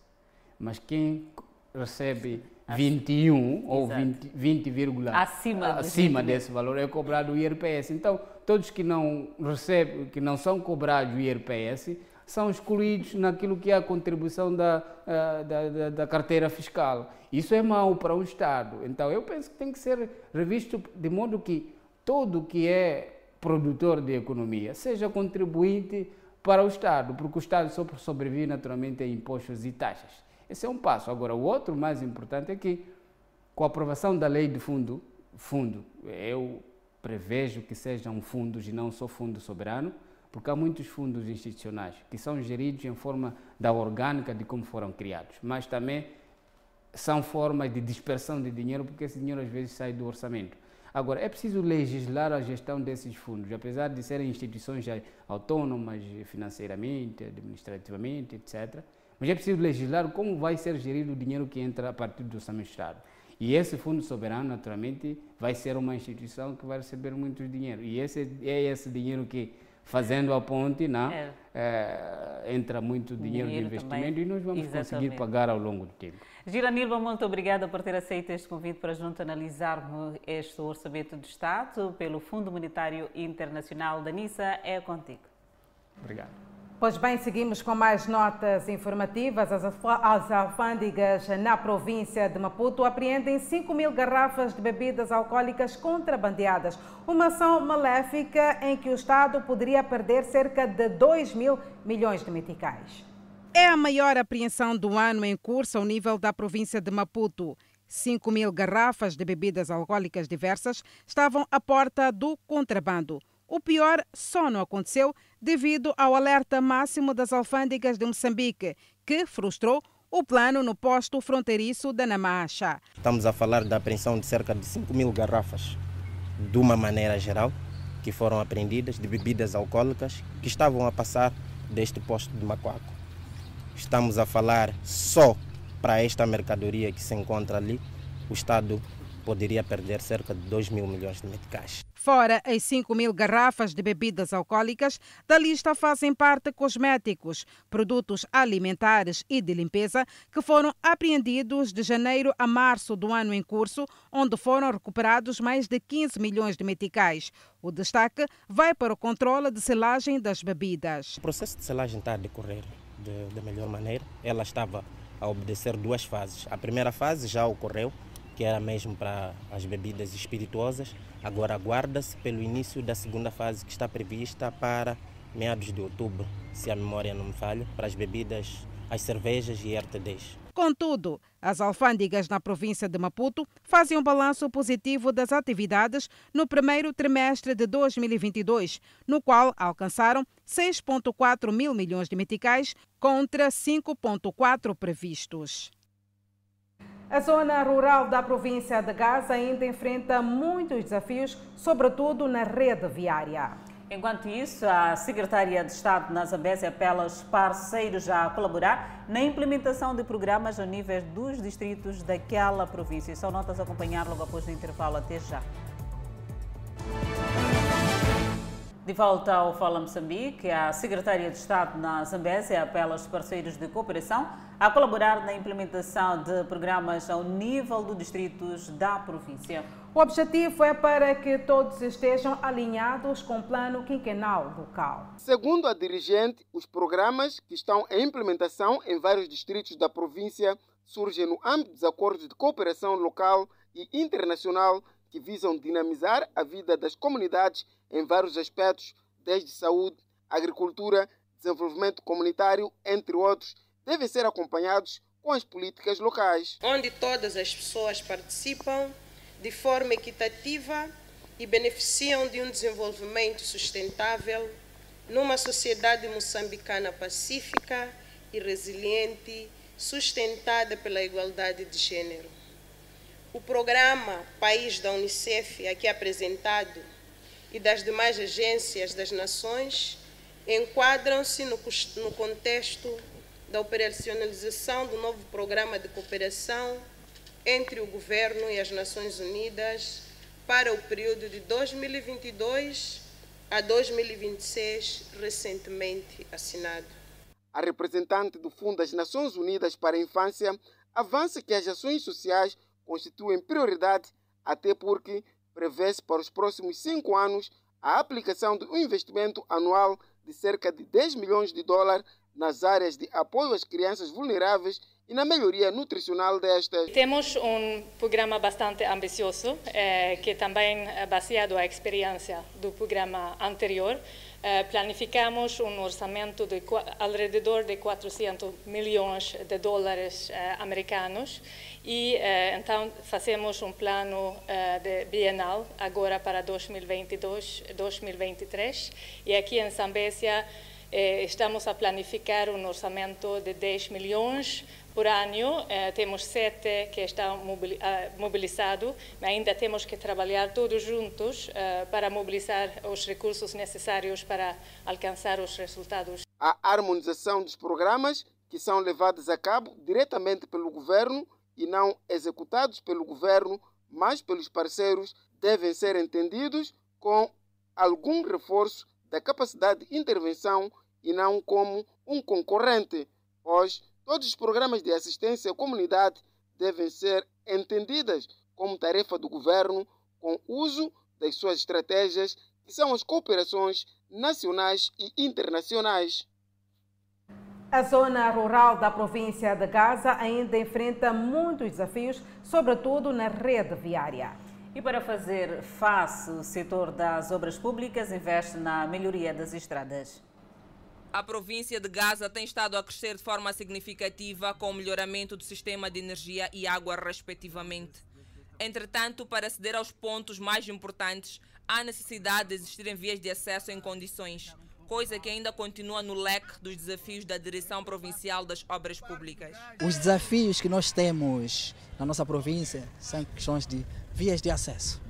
mas quem recebe 21 ou 20, 20, acima, acima desse valor é cobrado o IRPS. Então, todos que não recebem, que não são cobrados o IRPS, são excluídos naquilo que é a contribuição da, da, da, da carteira fiscal. Isso é mau para o Estado. Então, eu penso que tem que ser revisto de modo que todo que é produtor de economia seja contribuinte para o Estado, porque o Estado só sobrevive naturalmente a impostos e taxas. Esse é um passo. Agora, o outro mais importante é que, com a aprovação da lei de fundo, fundo, eu prevejo que sejam fundos e não só fundo soberano, porque há muitos fundos institucionais que são geridos em forma da orgânica de como foram criados, mas também são formas de dispersão de dinheiro, porque esse dinheiro às vezes sai do orçamento. Agora, é preciso legislar a gestão desses fundos, apesar de serem instituições autônomas financeiramente, administrativamente, etc. Mas é preciso legislar como vai ser gerido o dinheiro que entra a partir do orçamento do Estado. E esse Fundo Soberano, naturalmente, vai ser uma instituição que vai receber muito dinheiro. E esse é esse dinheiro que, fazendo a ponte, não, é. É, entra muito dinheiro, dinheiro de investimento também. e nós vamos Exatamente. conseguir pagar ao longo do tempo. Giranilva, muito obrigada por ter aceito este convite para junto analisarmos este orçamento do Estado pelo Fundo Monetário Internacional da NISA. É contigo. Obrigado. Pois bem, seguimos com mais notas informativas. As alfândegas na província de Maputo apreendem 5 mil garrafas de bebidas alcoólicas contrabandeadas. Uma ação maléfica em que o Estado poderia perder cerca de 2 mil milhões de meticais. É a maior apreensão do ano em curso ao nível da província de Maputo. 5 mil garrafas de bebidas alcoólicas diversas estavam à porta do contrabando. O pior só não aconteceu devido ao alerta máximo das alfândegas de Moçambique, que frustrou o plano no posto fronteiriço da Namacha. Estamos a falar da apreensão de cerca de 5 mil garrafas, de uma maneira geral, que foram apreendidas de bebidas alcoólicas que estavam a passar deste posto de Macuaco. Estamos a falar só para esta mercadoria que se encontra ali, o Estado poderia perder cerca de 2 mil milhões de meticais. Fora as 5 mil garrafas de bebidas alcoólicas, da lista fazem parte cosméticos, produtos alimentares e de limpeza que foram apreendidos de janeiro a março do ano em curso, onde foram recuperados mais de 15 milhões de meticais. O destaque vai para o controle de selagem das bebidas. O processo de selagem está a decorrer da de melhor maneira. Ela estava a obedecer duas fases. A primeira fase já ocorreu, que era mesmo para as bebidas espirituosas. Agora aguarda-se pelo início da segunda fase que está prevista para meados de outubro, se a memória não me falha, para as bebidas, as cervejas e RTDs. Contudo, as alfândegas na província de Maputo fazem um balanço positivo das atividades no primeiro trimestre de 2022, no qual alcançaram 6,4 mil milhões de meticais contra 5,4 previstos. A zona rural da província de Gaza ainda enfrenta muitos desafios, sobretudo na rede viária. Enquanto isso, a Secretaria de Estado na Zambésia apela aos parceiros a colaborar na implementação de programas a nível dos distritos daquela província. São notas a acompanhar logo após o intervalo. Até já. De volta ao Fala Moçambique, a Secretaria de Estado na Zambésia apela aos parceiros de cooperação a colaborar na implementação de programas ao nível dos distritos da província. O objetivo é para que todos estejam alinhados com o plano quinquenal local. Segundo a dirigente, os programas que estão em implementação em vários distritos da província surgem no âmbito dos acordos de cooperação local e internacional que visam dinamizar a vida das comunidades em vários aspectos, desde saúde, agricultura, desenvolvimento comunitário, entre outros, devem ser acompanhados com as políticas locais. Onde todas as pessoas participam de forma equitativa e beneficiam de um desenvolvimento sustentável numa sociedade moçambicana pacífica e resiliente, sustentada pela igualdade de gênero. O programa País da Unicef, aqui apresentado, e das demais agências das nações enquadram-se no, contexto da operacionalização do novo programa de cooperação entre o governo e as Nações Unidas para o período de 2022 a 2026, recentemente assinado. A representante do Fundo das Nações Unidas para a Infância avança que as ações sociais constituem prioridade, até porque prevê-se para os próximos cinco anos a aplicação de um investimento anual de cerca de 10 milhões de dólares nas áreas de apoio às crianças vulneráveis e na melhoria nutricional destas. Temos um programa bastante ambicioso, eh, que também é baseado na experiência do programa anterior. Eh, planificamos um orçamento de alrededor de 400 milhões de dólares eh, americanos e eh, então fazemos um plano eh, de bienal agora para 2022-2023 e aqui em Zambésia eh, estamos a planificar um orçamento de 10 milhões por ano. temos sete que estão mobilizados, mas ainda temos que trabalhar todos juntos para mobilizar os recursos necessários para alcançar os resultados. A harmonização dos programas que são levados a cabo diretamente pelo governo e não executados pelo governo, mas pelos parceiros, devem ser entendidos com algum reforço da capacidade de intervenção e não como um concorrente, pois todos os programas de assistência à comunidade devem ser entendidos como tarefa do governo com uso das suas estratégias, que são as cooperações nacionais e internacionais. A zona rural da província de Gaza ainda enfrenta muitos desafios, sobretudo na rede viária. E para fazer face, o setor das obras públicas investe na melhoria das estradas. A província de Gaza tem estado a crescer de forma significativa com o melhoramento do sistema de energia e água, respectivamente. Entretanto, para aceder aos pontos mais importantes, há necessidade de existirem vias de acesso em condições coisa que ainda continua no leque dos desafios da Direção Provincial das Obras Públicas. Os desafios que nós temos na nossa província são questões de vias de acesso.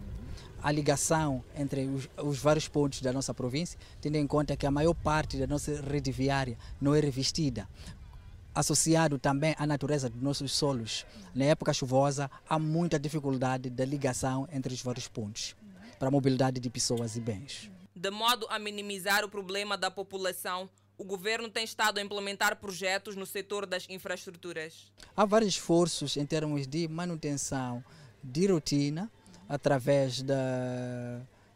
A ligação entre os, os, vários pontos da nossa província, tendo em conta que a maior parte da nossa rede viária não é revestida. Associado também à natureza dos nossos solos. Na época chuvosa, há muita dificuldade da ligação entre os vários pontos para a mobilidade de pessoas e bens. De modo a minimizar o problema da população, o governo tem estado a implementar projetos no setor das infraestruturas. Há vários esforços em termos de manutenção de rotina através da,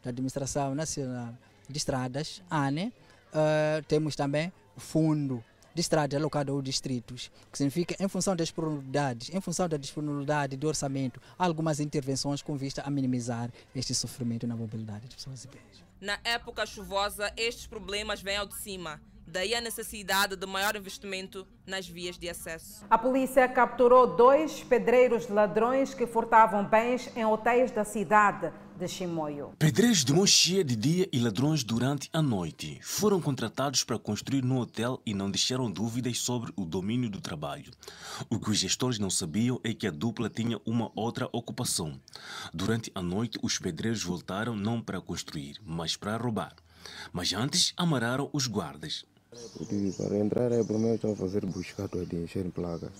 da Administração Nacional de Estradas, ANE. Uh, temos também Fundo de Estradas alocado aos distritos, que significa, em função das disponibilidades, em função da disponibilidade do orçamento, algumas intervenções com vista a minimizar este sofrimento na mobilidade de pessoas e bens. Na época chuvosa, estes problemas vêm ao de cima. Daí a necessidade de maior investimento nas vias de acesso. A polícia capturou dois pedreiros ladrões que furtavam bens em hotéis da cidade. De Chimoio. Pedreiros de mão cheia de dia e ladrões durante a noite foram contratados para construir no hotel e não deixaram dúvidas sobre o domínio do trabalho. O que os gestores não sabiam é que a dupla tinha uma outra ocupação. Durante a noite, os pedreiros voltaram não para construir, mas para roubar. Mas antes amararam os guardas. Para entrar é primeiro estão a fazer buscado de encher placa.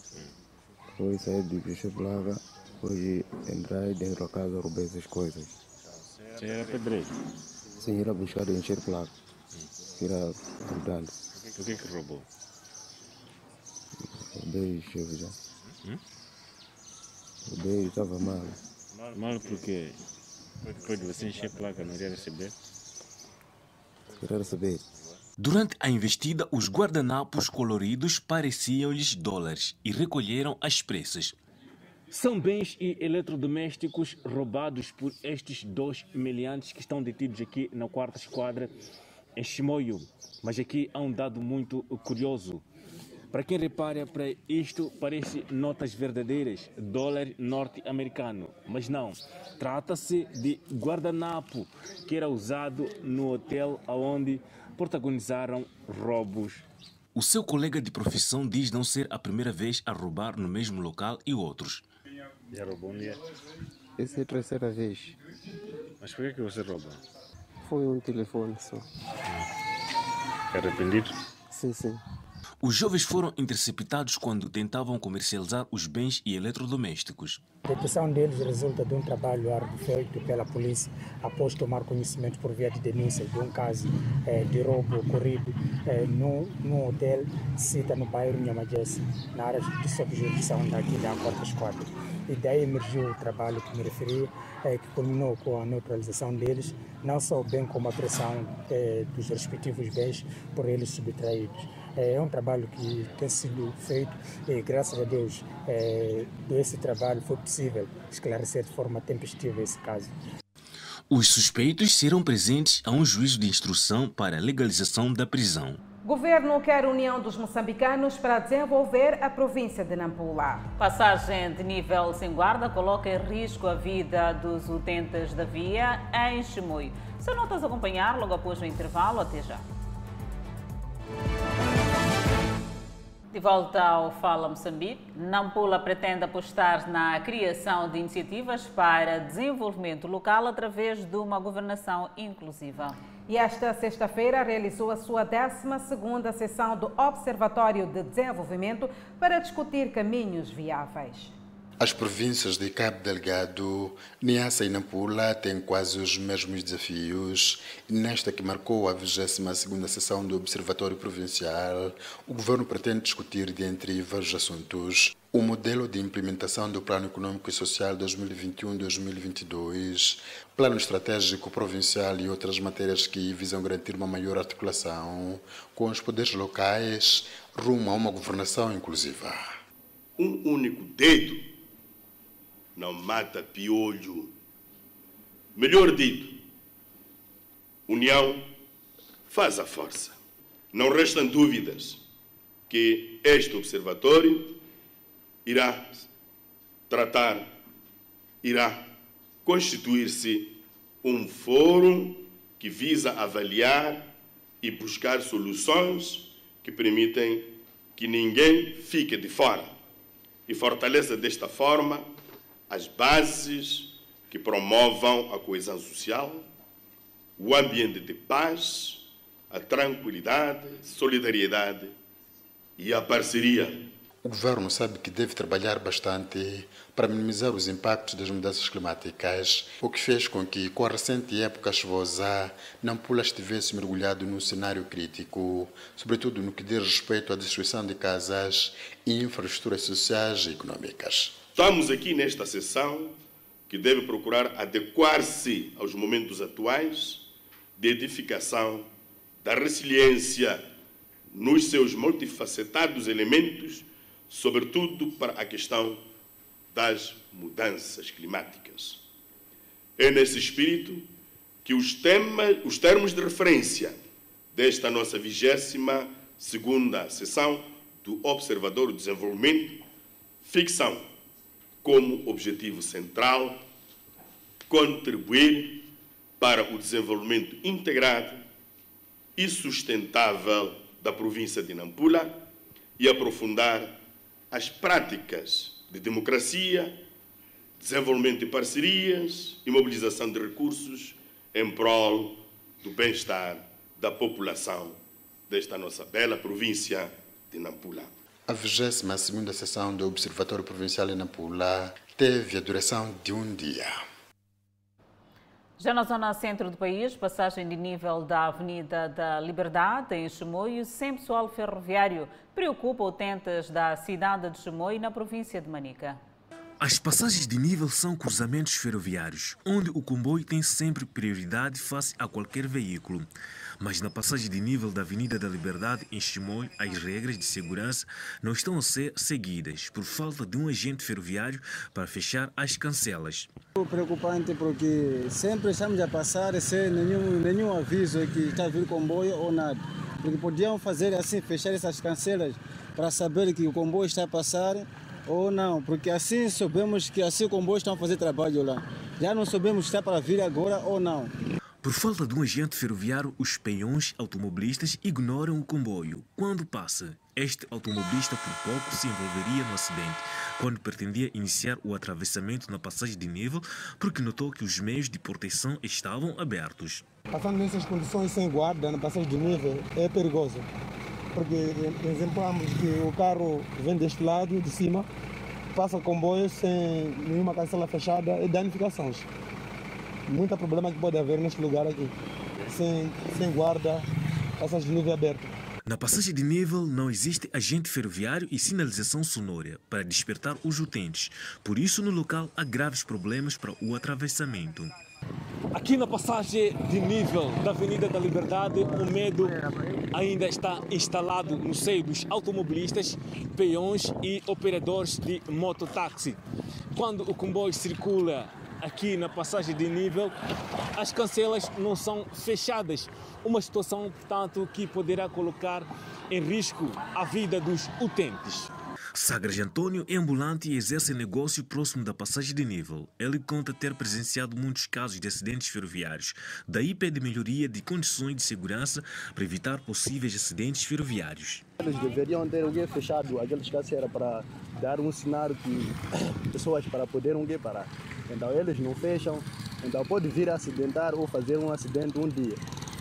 Depois sair de encher placa, depois entrar dentro da casa roubar essas coisas. Você era pedreiro? Sim, era buscar encher placa. Era ajudando. O que que roubou? Roubei chefe já. Hum? Roubei, estava mal. Mal, porque depois de você encher placa não iria receber? Queria receber. Durante a investida, os guardanapos coloridos pareciam-lhes dólares e recolheram as pressas. São bens e eletrodomésticos roubados por estes dois meliantes que estão detidos aqui na quarta esquadra em Chimoio. Mas aqui há um dado muito curioso. Para quem repara para isto, parece notas verdadeiras, dólar norte-americano. Mas não, trata-se de guardanapo que era usado no hotel onde protagonizaram roubos. O seu colega de profissão diz não ser a primeira vez a roubar no mesmo local e outros. Já roubou um dia? Essa é a terceira vez. Mas por que, que você rouba? Foi um telefone só. É arrependido? Sim, sim. Os jovens foram interceptados quando tentavam comercializar os bens e eletrodomésticos. A detenção deles resulta de um trabalho árduo feito pela polícia após tomar conhecimento por via de denúncia de um caso eh, de roubo ocorrido eh, no, no hotel cita no bairro Nhamajense, na área de sob jurisdição daqui da quarta esquadra. E daí emergiu o trabalho que me referi, eh, que culminou com a neutralização deles, não só bem como a pressão eh, dos respectivos bens por eles subtraídos. É um trabalho que tem sido feito e, graças a Deus, é, desse trabalho foi possível esclarecer de forma tempestiva esse caso. Os suspeitos serão presentes a um juízo de instrução para a legalização da prisão. Governo quer união dos moçambicanos para desenvolver a província de Nampula. Passagem de nível sem guarda coloca em risco a vida dos utentes da via em Chimoio. São notas a acompanhar logo após o intervalo. Até já. De volta ao Fala Moçambique, Nampula pretende apostar na criação de iniciativas para desenvolvimento local através de uma governação inclusiva. E esta sexta-feira realizou a sua 12ª sessão do Observatório de Desenvolvimento para discutir caminhos viáveis. As províncias de Cabo Delgado, Niassa e Nampula têm quase os mesmos desafios. Nesta que marcou a 22ª sessão do Observatório Provincial, o governo pretende discutir, dentre vários assuntos, o modelo de implementação do Plano Econômico e Social 2021-2022, Plano Estratégico Provincial e outras matérias que visam garantir uma maior articulação com os poderes locais rumo a uma governação inclusiva. Um único dedo não mata piolho. Melhor dito, união faz a força. Não restam dúvidas que este observatório irá tratar, irá constituir-se um fórum que visa avaliar e buscar soluções que permitem que ninguém fique de fora e fortaleça desta forma as bases que promovam a coesão social, o ambiente de paz, a tranquilidade, solidariedade e a parceria. O governo sabe que deve trabalhar bastante para minimizar os impactos das mudanças climáticas, o que fez com que, com a recente época chuvosa, Nampula estivesse mergulhado num cenário crítico, sobretudo no que diz respeito à destruição de casas e infraestruturas sociais e econômicas. Estamos aqui nesta sessão que deve procurar adequar-se aos momentos atuais de edificação da resiliência nos seus multifacetados elementos, sobretudo para a questão das mudanças climáticas. É nesse espírito que os, os termos de referência desta nossa vigésima segunda sessão do Observador do Desenvolvimento fixam como objetivo central contribuir para o desenvolvimento integrado e sustentável da província de Nampula e aprofundar as práticas de democracia, desenvolvimento de parcerias e mobilização de recursos em prol do bem-estar da população desta nossa bela província de Nampula. A 22ª sessão do Observatório Provincial de Nampula teve a duração de um dia. Já na zona centro do país, passagem de nível da Avenida da Liberdade, em Chimoio, sem pessoal ferroviário, preocupa utentes da cidade de Chimoio, na província de Manica. As passagens de nível são cruzamentos ferroviários, onde o comboio tem sempre prioridade face a qualquer veículo. Mas na passagem de nível da Avenida da Liberdade, em Chimoio, as regras de segurança não estão a ser seguidas por falta de um agente ferroviário para fechar as cancelas. Preocupante porque sempre estamos a passar sem nenhum, nenhum aviso que está a vir comboio ou nada. Porque podiam fazer assim, fechar essas cancelas para saber que o comboio está a passar ou não, porque assim sabemos que assim o comboio está a fazer trabalho lá. Já não sabemos se está para vir agora ou não. Por falta de um agente ferroviário, os peões automobilistas ignoram o comboio. Quando passa, este automobilista por pouco se envolveria no acidente, quando pretendia iniciar o atravessamento na passagem de nível, porque notou que os meios de proteção estavam abertos. Passando nessas condições sem guarda na passagem de nível é perigoso, porque exemplamos que o carro vem deste lado, de cima, passa comboio sem nenhuma cancela fechada e danificações muito problema que pode haver neste lugar aqui. Sem, sem guarda, de nível aberto. Na passagem de nível não existe agente ferroviário e sinalização sonora para despertar os utentes. Por isso, no local há graves problemas para o atravessamento. Aqui na passagem de nível da Avenida da Liberdade, o medo ainda está instalado no seio dos automobilistas, peões e operadores de mototáxi. Quando o comboio circula aqui na passagem de nível, as cancelas não são fechadas. Uma situação, portanto, que poderá colocar em risco a vida dos utentes. Sagres Antônio é ambulante e exerce negócio próximo da passagem de nível. Ele conta ter presenciado muitos casos de acidentes ferroviários. Daí pede melhoria de condições de segurança para evitar possíveis acidentes ferroviários. Eles deveriam ter alguém fechado aquelas cancelas para dar um sinal que pessoas para poderem parar. Então eles não fecham, então pode vir a acidentar ou fazer um acidente um dia.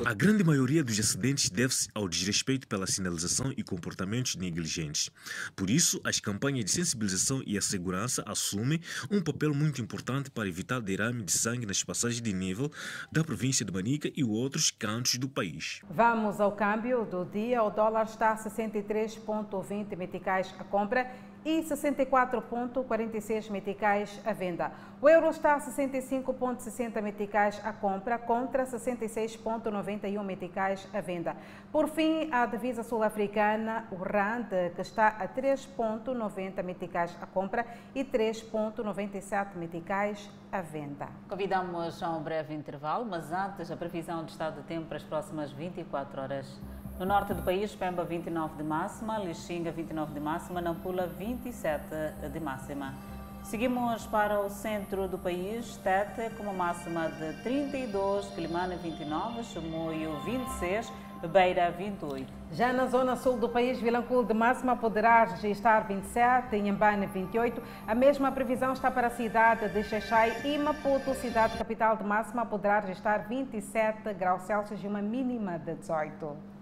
A grande maioria dos acidentes deve-se ao desrespeito pela sinalização e comportamentos negligentes. Por isso, as campanhas de sensibilização e a segurança assumem um papel muito importante para evitar derrame de sangue nas passagens de nível da província de Manica e outros cantos do país. Vamos ao câmbio do dia. O dólar está a 63,20 meticais a compra e 64,46 meticais à venda. O euro está a 65,60 meticais à compra contra 66,91 meticais à venda. Por fim, a divisa sul-africana, o RAND, que está a 3,90 meticais à compra e 3,97 meticais à venda. Convidamos a um breve intervalo, mas antes a previsão de estado de tempo para as próximas 24 horas. No norte do país, Pemba 29 de máxima, Lixinga 29 de máxima, Nampula 27 de máxima. Seguimos para o centro do país, Tete com uma máxima de 32, Quilimana 29, Chimoio 26, Beira 28. Já na zona sul do país, Vilanculo de máxima poderá registrar 27, Inhambane 28. A mesma previsão está para a cidade de Xaixai e Maputo, cidade capital de máxima, poderá registrar 27 graus Celsius e uma mínima de 18.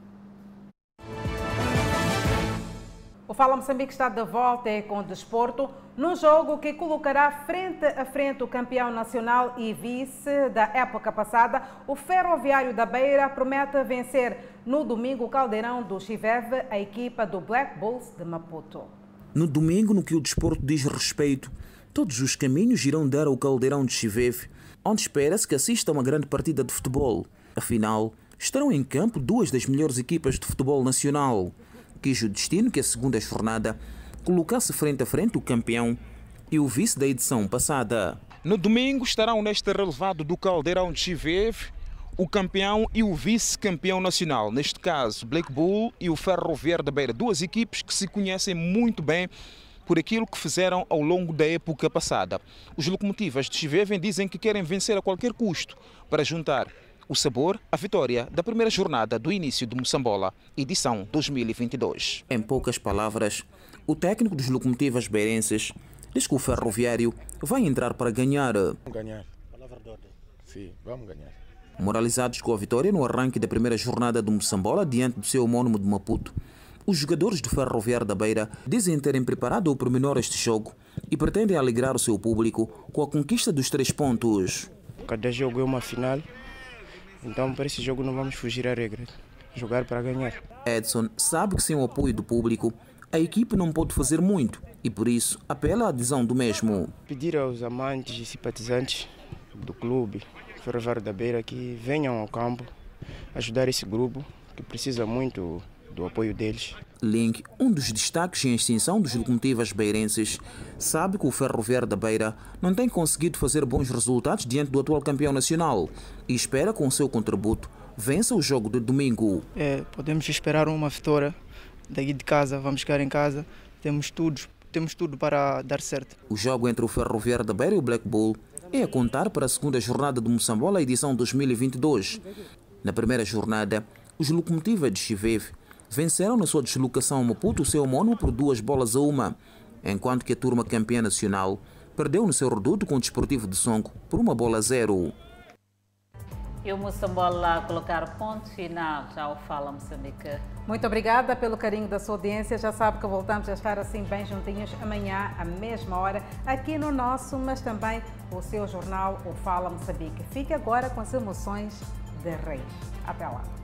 O Fala Moçambique está de volta com o desporto, num jogo que colocará frente a frente o campeão nacional e vice da época passada. O Ferroviário da Beira promete vencer no domingo o Caldeirão do Chiveve, a equipa do Black Bulls de Maputo. No domingo, no que o desporto diz respeito, todos os caminhos irão dar ao Caldeirão de Chiveve, onde espera-se que assista a uma grande partida de futebol. Afinal, estarão em campo duas das melhores equipas de futebol nacional quis o destino que a segunda jornada colocasse frente a frente o campeão e o vice da edição passada. No domingo estarão neste relevado do Caldeirão de Chiveve o campeão e o vice-campeão nacional, neste caso Black Bull e o Ferroviário da Beira, duas equipes que se conhecem muito bem por aquilo que fizeram ao longo da época passada. Os locomotivas de Chivevem dizem que querem vencer a qualquer custo para juntar o sabor à vitória da primeira jornada do início do Moçambola, edição 2022. Em poucas palavras, o técnico dos locomotivas beirenses diz que o ferroviário vai entrar para ganhar. Vamos ganhar. Palavra de ordem. Sim, vamos ganhar. Moralizados com a vitória no arranque da primeira jornada do Moçambola diante do seu homônimo de Maputo, os jogadores do Ferroviário da Beira dizem terem preparado o pormenor este jogo e pretendem alegrar o seu público com a conquista dos três pontos. Cada jogo é uma final, então para esse jogo não vamos fugir à regra. Jogar para ganhar. Edson sabe que sem o apoio do público, a equipe não pode fazer muito e por isso apela à adesão do mesmo. Pedir aos amantes e simpatizantes do clube Ferroviário da Beira que venham ao campo ajudar esse grupo que precisa muito do apoio deles. Link, um dos destaques em extinção dos locomotivas beirenses, sabe que o Ferroviário da Beira não tem conseguido fazer bons resultados diante do atual campeão nacional e espera com o seu contributo vença o jogo de domingo. É, podemos esperar uma vitória daqui de casa, vamos ficar em casa, temos tudo, temos tudo para dar certo. O jogo entre o Ferroviário da Beira e o Black Bull é a contar para a segunda jornada do Moçambola, edição 2022. Na primeira jornada, os locomotivas de Chiveve venceram na sua deslocação a Maputo o seu homónimo por duas bolas a uma, enquanto que a turma campeã nacional perdeu no seu reduto com o Desportivo de Songo por uma bola a zero. E o Moçambola colocar ponto final já o Fala Moçambique. Muito obrigada pelo carinho da sua audiência. Já sabe que voltamos a estar assim bem juntinhos amanhã, à mesma hora, aqui no nosso, mas também o seu jornal, o Fala Moçambique. Fique agora com as emoções de Reis. Até lá.